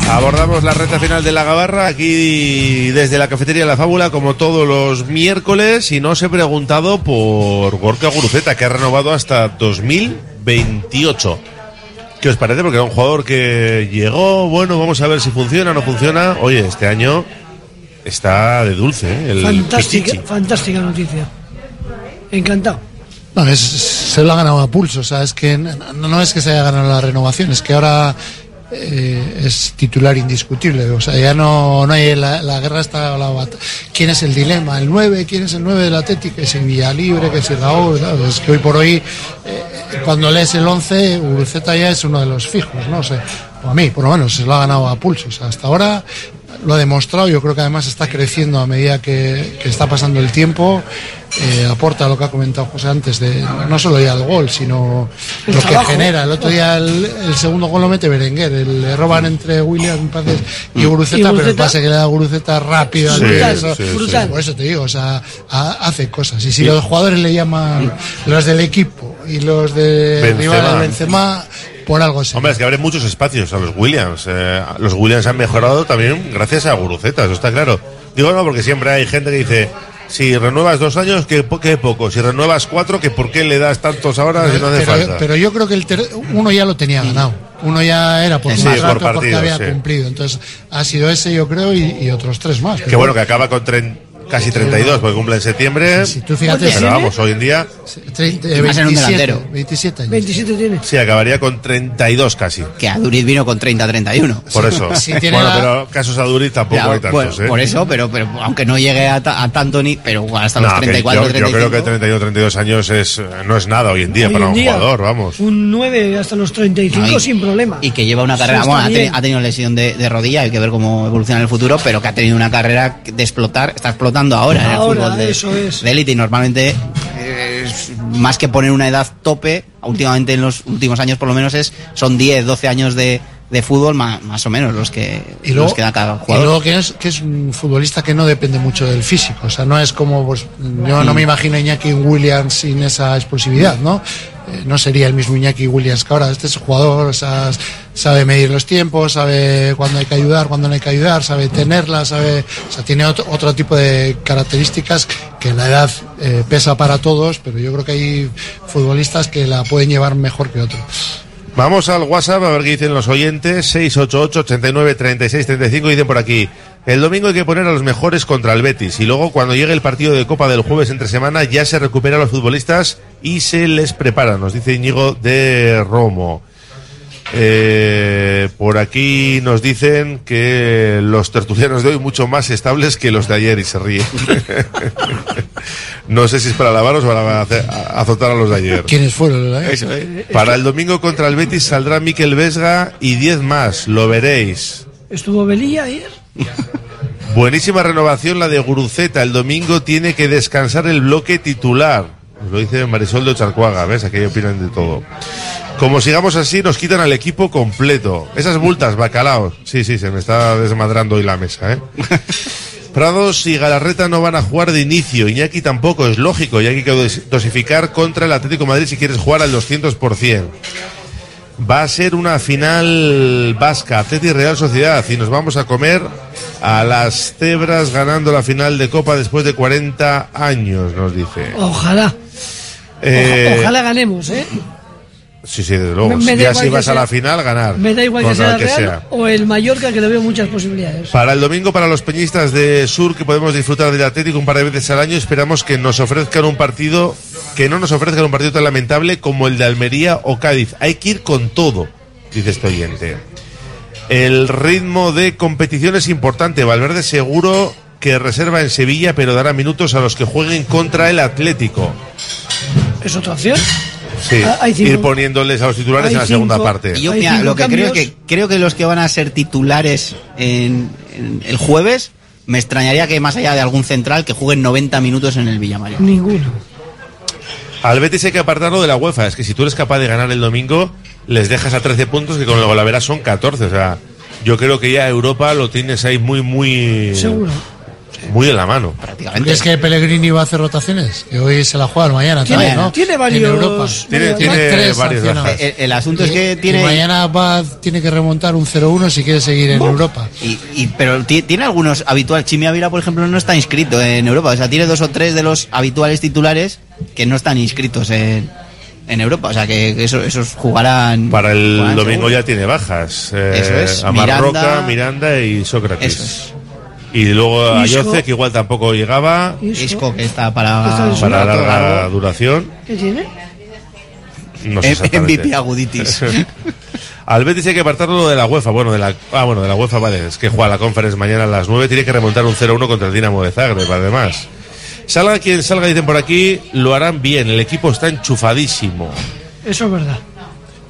Abordamos la recta final de la gabarra aquí desde la cafetería La Fábula como todos los miércoles y nos he preguntado por Gorka Guruceta que ha renovado hasta 2028. ¿Qué os parece? Porque era un jugador que llegó, bueno, vamos a ver si funciona o no funciona. Oye, este año está de dulce, ¿eh? el Fantástica, Pichichi. fantástica noticia. Encantado. No, es, se lo ha ganado a pulso, o sea, es que no, no es que se haya ganado la renovación, es que ahora eh, es titular indiscutible, o sea, ya no, no hay la, guerra está la bat- ¿Quién es el dilema? ¿El 9? ¿Quién es el 9 del Atlético? ¿Que es el Villalibre? ¿Que es el Raúl? ¿no? Es que hoy por hoy, eh, cuando lees el 11, Uruceta ya es uno de los fijos, ¿no? O o a mí, por lo menos, se lo ha ganado a pulso, o sea, hasta ahora lo ha demostrado, yo creo que además está creciendo a medida que, que está pasando el tiempo, eh, aporta lo que ha comentado José antes, de no solo ya el gol, sino El lo trabajo. que genera. El otro día el, el segundo gol lo mete Berenguer, el, le roban entre William parece, y Mm. Guruceta, pero el pase que le da Guruceta rápido al Sí, sí, sí. Por eso te digo, o sea, ha- hace cosas. Y si los jugadores le llaman los del equipo y los de Benzema. rival al Benzema, por algo se Hombre, es que abre muchos espacios a los Williams. Eh, los Williams han mejorado también gracias a Guruceta, eso está claro. Digo no, porque siempre hay gente que dice, si renuevas dos años, que, que poco. Si renuevas cuatro, que por qué le das tantos ahora si no hace pero, falta. pero yo creo que el ter- uno ya lo tenía ganado. Uno ya era por Sí, contrato por partido, porque había sí. cumplido. Entonces ha sido ese, yo creo, y, y otros tres más. que bueno, que acaba con tren- casi 32, porque cumple en septiembre. tú fíjate, pero ¿sí? vamos, hoy en día Trein- eh, Va a ser un 27, delantero. 27 años. 27 tiene. sí acabaría con 32 casi. Que Aduriz vino con 30-31. Por eso. Si tiene bueno, la- pero casos a Duriz tampoco Ya, hay tantos, bueno, ¿eh? Por eso, pero, pero aunque no llegue a, ta- a tanto ni, pero hasta los No, que 34, yo, yo 35. creo que 31, 32 años es, no es nada hoy en día Hoy para en un día, jugador, vamos. Un 9 hasta los 35 No, y- sin problema. Y que lleva una Sí, carrera, bueno, ha, teni- ha tenido lesión de, de rodilla, hay que ver cómo evoluciona en el futuro, pero que ha tenido una carrera de explotar, está explotando ahora, en el Ahora, fútbol de, eso es. de élite y normalmente eh, más que poner una edad tope, últimamente en los últimos años por lo menos es son 10, 12 años de, de fútbol ma- más, o menos los que, Y luego, los que da cada y jugador. luego que es, que es un futbolista que no depende mucho del físico. O sea, no es como, pues, yo no me imagino a Iñaki Williams sin esa explosividad, ¿no? Eh, no sería el mismo Iñaki Williams que ahora. Este es un jugador, o sea, sabe medir los tiempos, sabe cuándo hay que ayudar, cuándo no hay que ayudar, sabe tenerla, sabe, o sea, tiene otro, otro tipo de características que la edad eh, pesa para todos, pero yo creo que hay futbolistas que la pueden llevar mejor que otros. Vamos al WhatsApp a ver qué dicen los oyentes. 688 89 36 35 dicen por aquí. El domingo hay que poner a los mejores contra el Betis y luego cuando llegue el partido de Copa del jueves entre semana ya se recupera a los futbolistas y se les prepara, nos dice Íñigo de Romo. Eh, por aquí nos dicen que los tertulianos de hoy mucho más estables que los de ayer y se ríe. no sé si es para lavaros o para azotar a los de ayer. ¿Quiénes fueron? eh? Eso, eh. Para el domingo contra el Betis saldrá Miquel Vesga y 10 más, lo veréis. Estuvo Belilla ayer. Buenísima renovación la de Guruceta. El domingo tiene que descansar el bloque titular. Lo dice Marisol de Ocharcuaga, ¿ves? Aquí opinan de todo. Como sigamos así, nos quitan al equipo completo. Esas multas, bacalaos. Sí, sí, se me está desmadrando hoy la mesa, ¿eh? Prados y Galarreta no van a jugar de inicio. Iñaki tampoco, es lógico. Y hay que dos- dosificar contra el Atlético de Madrid si quieres jugar al 200%. Va a ser una final vasca, Atleti y Real Sociedad, y nos vamos a comer a las cebras ganando la final de Copa después de 40 años, nos dice. Ojalá. Eh, Ojalá ganemos, ¿eh? Sí, sí, desde luego. Me- me ya si que vas a sea- la final, ganar. Me da igual que sea el Real o el Mallorca, que le veo muchas posibilidades. Para el domingo, para los peñistas de Sur, que podemos disfrutar del Atlético un par de veces al año, esperamos que nos ofrezcan un partido, que no nos ofrezcan un partido tan lamentable como el de Almería o Cádiz. Hay que ir con todo, dice este oyente. El ritmo de competición es importante. Valverde seguro que reserva en Sevilla, pero dará minutos a los que jueguen contra el Atlético. ¿Es otra opción? Sí, Ah, hay cinco- ir poniéndoles a los titulares en la segunda cinco- parte. Y yo, mira, lo que creo es que creo que los que van a ser titulares en, en el jueves, me extrañaría que más allá de algún central que jueguen 90 minutos en el Villamarín. Ninguno. Al Betis hay que apartarlo de la UEFA. Es que si tú eres capaz de ganar el domingo, les dejas a 13 puntos que con el Golavera son 14. O sea, yo creo que ya Europa lo tienes ahí muy, muy. Seguro. Muy en la mano. ¿Crees que Pellegrini va a hacer rotaciones? Que hoy se la juega mañana Tiene- también, ¿no? tiene En varios- Europa. Tiene- tiene tres varias sancionados. bajas. El, el asunto es que tiene. mañana va, tiene que remontar un 0-1 si quiere seguir en Europa. Y, y- pero ti- tiene algunos habituales. Chimi Ávila, por ejemplo, no está inscrito en Europa. O sea, tiene dos o tres de los habituales titulares que no están inscritos en, en Europa. O sea, que, que eso- esos jugarán. Para el jugarán domingo seguro. ya tiene bajas. Eh, Eso es, Amarroca, Miranda- Miranda y Sócrates. Eso es. Y luego a. Yoce, que igual tampoco llegaba Isco, que está para. Está para larga duración. ¿Qué tiene? No sé. MVP aguditis. Al Betis hay que apartarlo de la UEFA. Bueno, de la, ah, bueno, de la UEFA, vale. Es que juega la conference mañana a las 9. Tiene que remontar un 0-1 contra el Dinamo de Zagreb, además. Salga quien salga, dicen por aquí, lo harán bien. El equipo está enchufadísimo. Eso es verdad.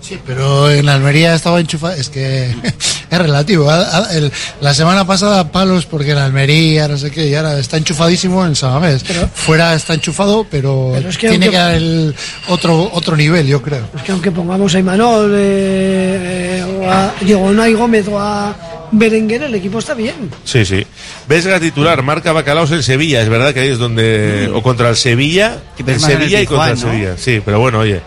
Sí, pero en Almería estaba enchufado. Es que es relativo. A- a- el- la semana pasada palos porque en Almería, no sé qué, y ahora está enchufadísimo en Samamés. Fuera está enchufado, pero, Pero es que tiene aunque- que dar el otro, otro nivel, yo creo. Es que aunque pongamos a Imanol, eh, eh, o a Diego Unai Gómez o a Berenguer, el equipo está bien. Sí, sí. Vesga titular, marca Bacalaos en Sevilla. Es verdad que ahí es donde. O contra el Sevilla. El Sevilla y contra el. Sevilla. Sí, pero bueno, oye.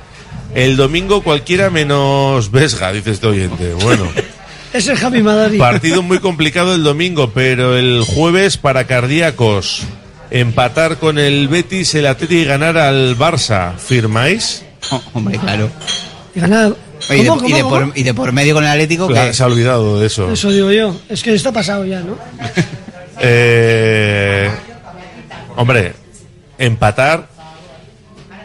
El domingo cualquiera menos Vesga, dice este oyente. Bueno. Es el Javi Madari. Partido muy complicado el domingo, pero el jueves para cardíacos. Empatar con el Betis, el Atleti y ganar al Barça. ¿Firmáis? Oh, hombre, claro. Y ganar. Y, de, ¿Cómo, y de por, cómo? y de por medio con el Atlético, Claro, que Se ha olvidado de eso. Eso digo yo. Es que está pasado ya, ¿no? Eh, hombre, empatar.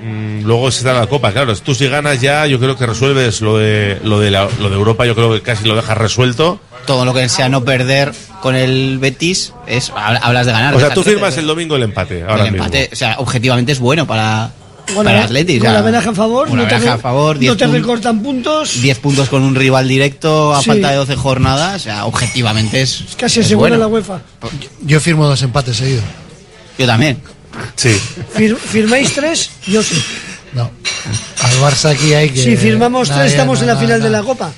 Mm, luego se da la copa, claro. Tú si ganas ya, yo creo que resuelves lo de lo de, la- lo de Europa. Yo creo que casi lo dejas resuelto. todo lo que sea no perder con el Betis, es habla- hablas de ganar. O sea, tú firmas el domingo el empate. el Ahora mismo. o sea, objetivamente es bueno para, Bueno, para Atleti. sea, Golaveraje a favor. No te, a favor, no 10 te recortan puntos. 10 puntos con un rival directo a Sí. falta de 12 jornadas, o sea, objetivamente es, Es casi es asegura bueno. la UEFA. Yo firmo dos empates seguidos. Yo también. Sí. Fir- ¿Firmáis tres? Yo sí. No. Al Barça aquí hay que. Si firmamos tres, estamos en la final de la Copa.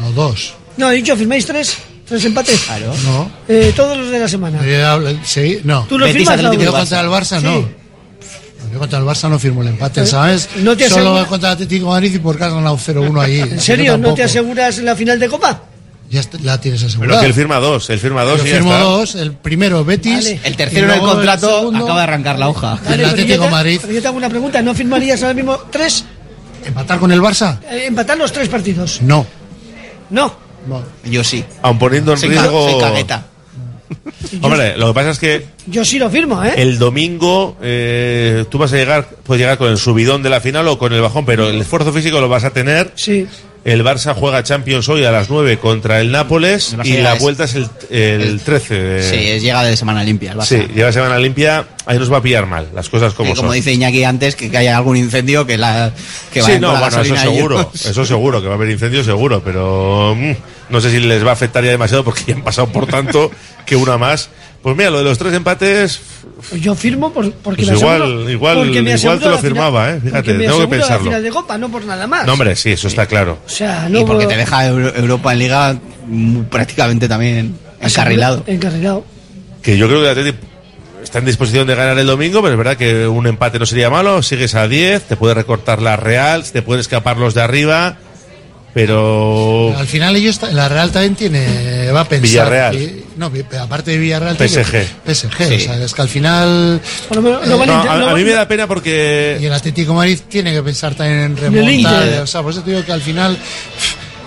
No, dos. No, he dicho, ¿firmáis tres? ¿Tres empates? Claro. No. Eh, todos los de la semana. Hablo- sí, no. ¿Tú lo Betis, firmas, Atlético? Yo contra el Barça Sí. no. Yo contra el Barça no firmo el empate, ¿sabes? ¿No te Solo contra el Atlético de Madrid y porque has ganado 0-1 allí. ¿En serio? ¿No te aseguras la final de Copa? Ya la tienes Pero asegurada. que él firma dos. Él firma dos Yo y ya firmo está. dos, el primero Betis. Vale. El tercero en el contrato segundo, acaba de arrancar la hoja. Vale, pero Atlético te- Madrid. pero yo te hago una pregunta. ¿No firmarías ahora mismo tres? ¿Empatar con el Barça? Eh, empatar los tres partidos. No. No. no. Yo sí. Aun poniendo en Soy, riesgo. soy cagueta. Hombre, lo que pasa es que Yo sí lo firmo, ¿eh? el domingo eh, tú vas a llegar, puedes llegar con el subidón de la final o con el bajón, pero el esfuerzo físico lo vas a tener. Sí. El Barça juega Champions hoy a las 9 contra el Nápoles El y llega la es- vuelta es el, el 13 de... Sí, es llega de semana limpia. el Barça. Sí, lleva semana limpia, ahí nos va a pillar mal, las cosas como Que como son. dice Iñaki antes, que, que haya algún incendio que la que sí, no, bueno, eso seguro, eso seguro, que va a haber incendios seguro, pero mm, no sé si les va a afectar ya demasiado porque ya han pasado por tanto que una más. Pues mira, lo de los tres empates, yo firmo por- porque Pues me igual- aseguro- igual- porque me igual te lo firmaba, ¿eh? Fíjate, me tengo que pensarlo. la final de Copa, no por nada más. no hombre, sí, eso está claro. O sea, no Y porque por- te deja Euro- Europa en Liga prácticamente también encarrilado. Encarrilado. Que yo creo que el está en disposición de ganar el domingo, pero es verdad que un empate no sería malo, sigues a 10, te puede recortar la Real, te pueden escapar los de arriba, pero Al final ellos, la Real también tiene, va a pensar. Villarreal. Y- No, pero aparte de Villarreal. PSG. tiene- PSG, Sí. o sea, es que al final. Por lo menos no van a No, inter- a, no a van- mí me da pena porque Y el Atlético de Madrid tiene que pensar también en remontar. O sea, por eso te digo que al final.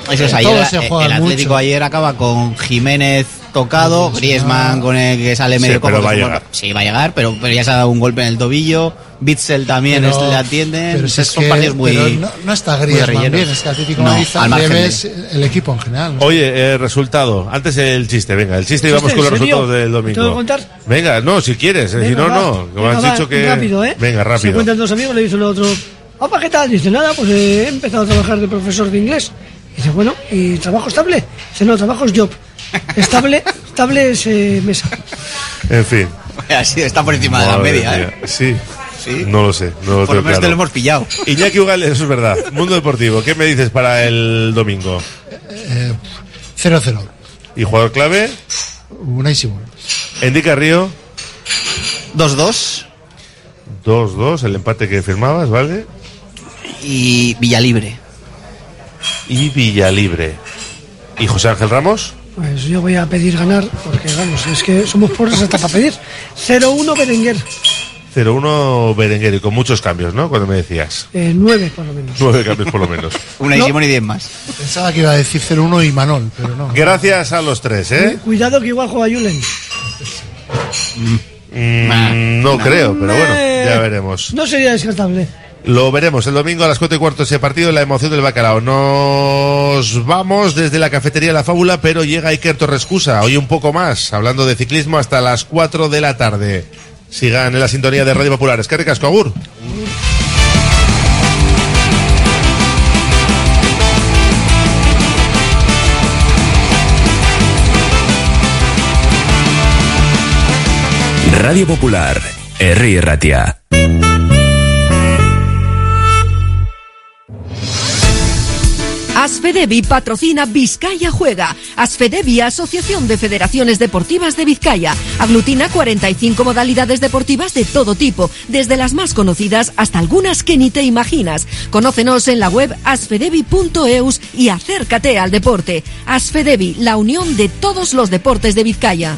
Eso es, ayer, se el Atlético mucho. ayer acaba con Jiménez tocado, Griezmann con el que sale Sí, medio pero cojo, va a es llegar. como- Sí, va a llegar, pero, pero ya se ha dado un golpe en el tobillo. Bitzel también Pero- es- le atiende. pero si es son que- partidos muy. pero no, no está Griezmann bien, es que Atlético No, al margen de- revés el equipo en general. ¿no? Oye, eh, resultado. Antes el chiste, venga, el chiste y vamos con los resultados del ¿Tengo que domingo. contar? Venga, no, si quieres, eh, si no, va. no. Como Venga, has va, dicho que. Rápido, ¿eh? Venga, Se rápido. cuentan dos amigos, le dice el otro, opa, ¿qué tal? Dice, nada, pues eh, he empezado a trabajar de profesor de inglés. Dice, bueno, ¿y trabajo estable? Dice, no, trabajo es job. Estable, estable es eh, mesa. En fin. Así está por encima de la Madre media, mía. ¿eh? Sí. Sí. No lo sé. No lo Por lo menos te claro. lo hemos pillado. Iñaki Ugales, eso es verdad. Mundo Deportivo, ¿qué me dices para el domingo? Eh, 0-0. ¿Y jugador clave? Unai Simón. Endica Río. 2-2. 2-2, el empate que firmabas, ¿vale? Y Villalibre. Y Villalibre. ¿Y José Ángel Ramos? Pues yo voy a pedir ganar, porque vamos, es que somos pobres hasta para pedir. 0-1 Berenguer, 0-1 Berenguer y con muchos cambios, ¿no? Cuando me decías. eh, 9 por lo menos. Nueve cambios por lo menos. Una No. Simón y 10 más. Pensaba que iba a decir 0-1 y Manol, pero no. Gracias a los tres, ¿eh? Cuidado que igual juega Julen. Mm, no creo, pero bueno, ya veremos. No sería descartable. Lo veremos el domingo a las 4 y cuarto ese partido, la emoción del bacalao. Nos vamos desde la cafetería La Fábula, pero llega Iker Torrescusa, hoy un poco más, hablando de ciclismo hasta las 4 de la tarde. Sigan en la sintonía de Radio Popular. Es que ricasco, agur. Radio Popular, Herri Ratia. Asfedevi patrocina Vizcaya Juega. Asfedevi, Asociación de Federaciones Deportivas de Vizcaya, aglutina 45 modalidades deportivas de todo tipo, desde las más conocidas hasta algunas que ni te imaginas. Conócenos en la web asfedevi.eus y acércate al deporte. Asfedevi, la unión de todos los deportes de Vizcaya.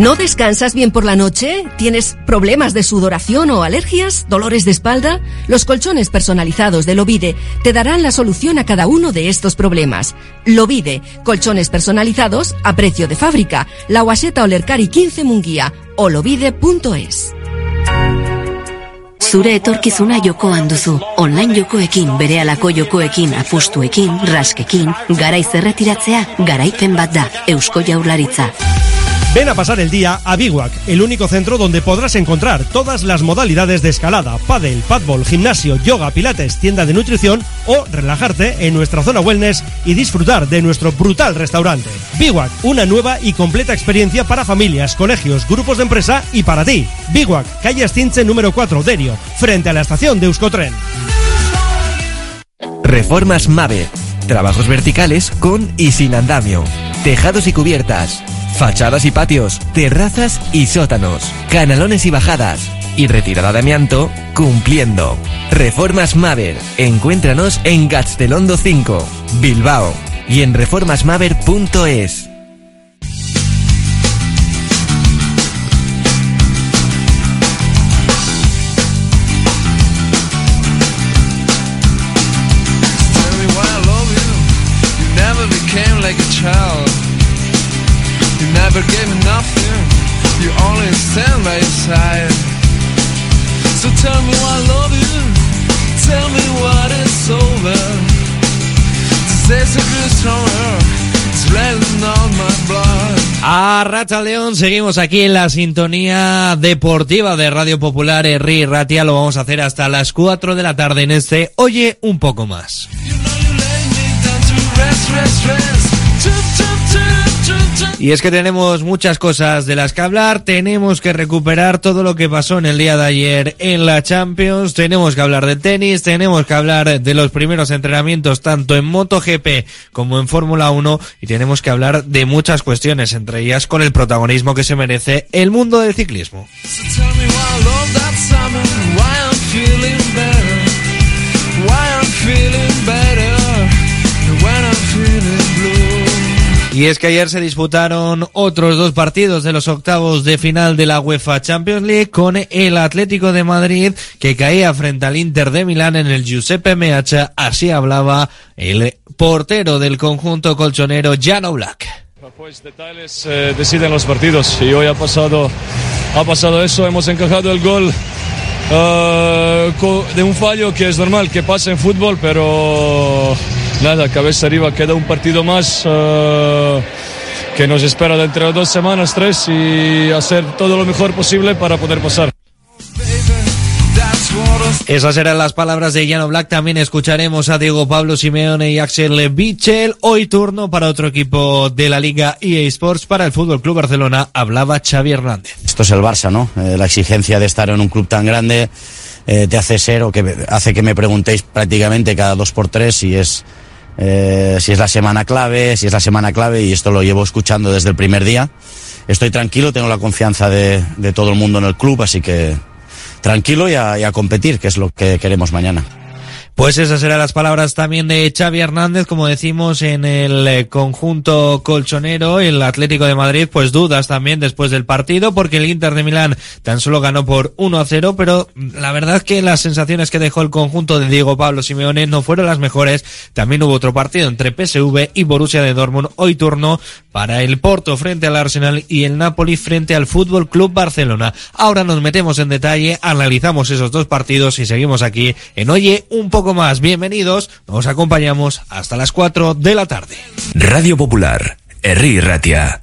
¿No descansas bien por la noche? ¿Tienes problemas de sudoración o alergias? ¿Dolores de espalda? Los colchones personalizados de Lovide te darán la solución a cada uno de estos problemas. Lovide, colchones personalizados a precio de fábrica. La Guaseta Olercari 15 Munguía o lovide.es. Zure etorkizuna jokoan duzu. Online jokoekin, berehalako jokoekin, apustuekin, raskekin, garaiz erretiratzea, garaipen bat da. Eusko Jaurlaritza. Ven a pasar el día a Biwak, el único centro donde podrás encontrar todas las modalidades de escalada, pádel, padbol, gimnasio, yoga, pilates, tienda de nutrición o relajarte en nuestra zona wellness y disfrutar de nuestro brutal restaurante. Biwak, una nueva y completa experiencia para familias, colegios, grupos de empresa y para ti. Biwak, calle Estinche número 4, Derio, frente a la estación de Euskotren. Reformas Mave. Trabajos verticales con y sin andamio. Tejados y cubiertas. Fachadas y patios. Terrazas y sótanos. Canalones y bajadas. Y retirada de amianto cumpliendo. Reformas Maver. Encuéntranos en Gastelondo 5, Bilbao. Y en reformasmaver.es. stand by your side. So tell me I love you. Tell me what it's over. Does There's a Racha León, seguimos aquí en la sintonía deportiva de Radio Popular Herri Ratia. Lo vamos a hacer hasta las 4 de la tarde en este Oye un poco más. Rest. Y es que tenemos muchas cosas de las que hablar, tenemos que recuperar todo lo que pasó en el día de ayer en la Champions, tenemos que hablar de tenis, tenemos que hablar de los primeros entrenamientos tanto en MotoGP como en Fórmula 1 y tenemos que hablar de muchas cuestiones, entre ellas con el protagonismo que se merece el mundo del ciclismo. Y es que ayer se disputaron otros dos partidos de los octavos de final de la UEFA Champions League con el Atlético de Madrid que caía frente al Inter de Milán en el Giuseppe Meazza. Así hablaba el portero del conjunto colchonero Jano Black. Pues detalles eh, deciden los partidos y hoy ha pasado, ha pasado eso, hemos encajado el gol co- de un fallo que es normal que pasa en fútbol, pero nada, cabeza arriba, queda un partido más eh, que nos espera dentro de dos semanas, tres y hacer todo lo mejor posible para poder pasar. Esas eran las palabras de Llano Black. También escucharemos a Diego Pablo Simeone y Axel Bichel. Hoy turno para otro equipo de la Liga EA Sports. Para el Fútbol Club Barcelona hablaba Xavi Hernández. Esto es el Barça, ¿no? Eh, la exigencia de estar en un club tan grande eh, te hace ser o que hace que me preguntéis prácticamente cada dos por tres si es eh, si es la semana clave, si es la semana clave y esto lo llevo escuchando desde el primer día. Estoy tranquilo, tengo la confianza de, de todo el mundo en el club, así que tranquilo y a, y a competir, que es lo que queremos mañana. Pues esas eran las palabras también de Xavi Hernández, como decimos en el eh, conjunto colchonero, el Atlético de Madrid, pues dudas también después del partido, porque el Inter de Milán tan solo ganó por 1 a 0, pero la verdad que las sensaciones que dejó el conjunto de Diego Pablo Simeone no fueron las mejores. También hubo otro partido entre PSV y Borussia de Dortmund, hoy turno para el Porto frente al Arsenal y el Napoli frente al Fútbol Club Barcelona. Ahora nos metemos en detalle, analizamos esos dos partidos y seguimos aquí en Oye un poco más. Bienvenidos, nos acompañamos hasta las 4 de la tarde. Radio Popular, Herri Ratia.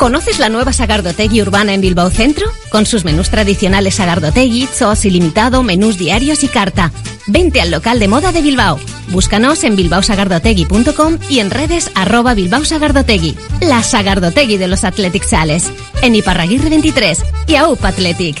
¿Conoces la nueva Sagardotegui urbana en Bilbao Centro? Con sus menús tradicionales Sagardotegui, sos ilimitado, menús diarios y carta. Vente al local de moda de Bilbao. Búscanos en bilbaosagardotegui.com y en redes arroba Bilbao Sagardotegui. La Sagardotegui de los Athletic Sales. En Iparraguirre 23 y AUP Athletic.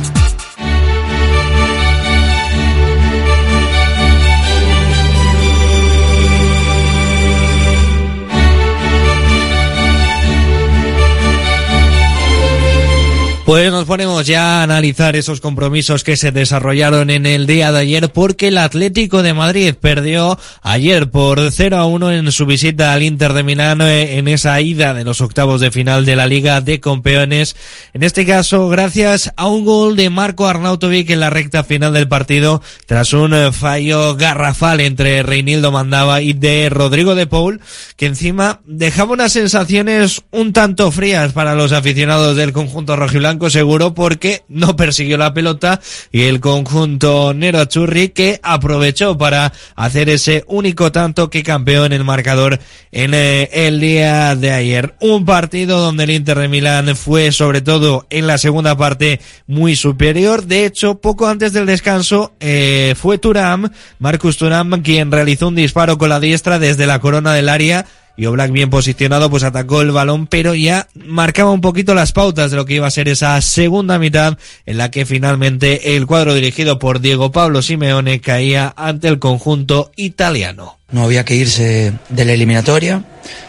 Pues nos ponemos ya a analizar esos compromisos que se desarrollaron en el día de ayer porque el Atlético de Madrid perdió ayer por 0 a 1 en su visita al Inter de Milán eh, en esa ida de los octavos de final de la Liga de Campeones. En este caso, gracias a un gol de Marco Arnautovic en la recta final del partido tras un eh, fallo garrafal entre Reinildo Mandaba y de Rodrigo de Paul que encima dejaba unas sensaciones un tanto frías para los aficionados del conjunto rojiblanco seguro porque no persiguió la pelota y el conjunto Nero Achurri que aprovechó para hacer ese único tanto que campeó en el marcador en eh, el día de ayer. Un partido donde el Inter de Milán fue sobre todo en la segunda parte muy superior. De hecho, poco antes del descanso eh, fue Turam, Marcus Turam, quien realizó un disparo con la diestra desde la corona del área y Oblak bien posicionado pues atacó el balón pero ya marcaba un poquito las pautas de lo que iba a ser esa segunda mitad en la que finalmente el cuadro dirigido por Diego Pablo Simeone caía ante el conjunto italiano. No había que irse de la eliminatoria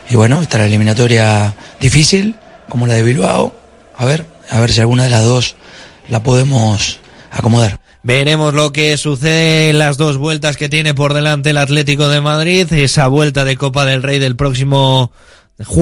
y bueno, está la eliminatoria difícil como la de Bilbao. A ver, a ver si alguna de las dos la podemos acomodar. Veremos lo que sucede en las dos vueltas que tiene por delante el Atlético de Madrid, esa vuelta de Copa del Rey del próximo jueves.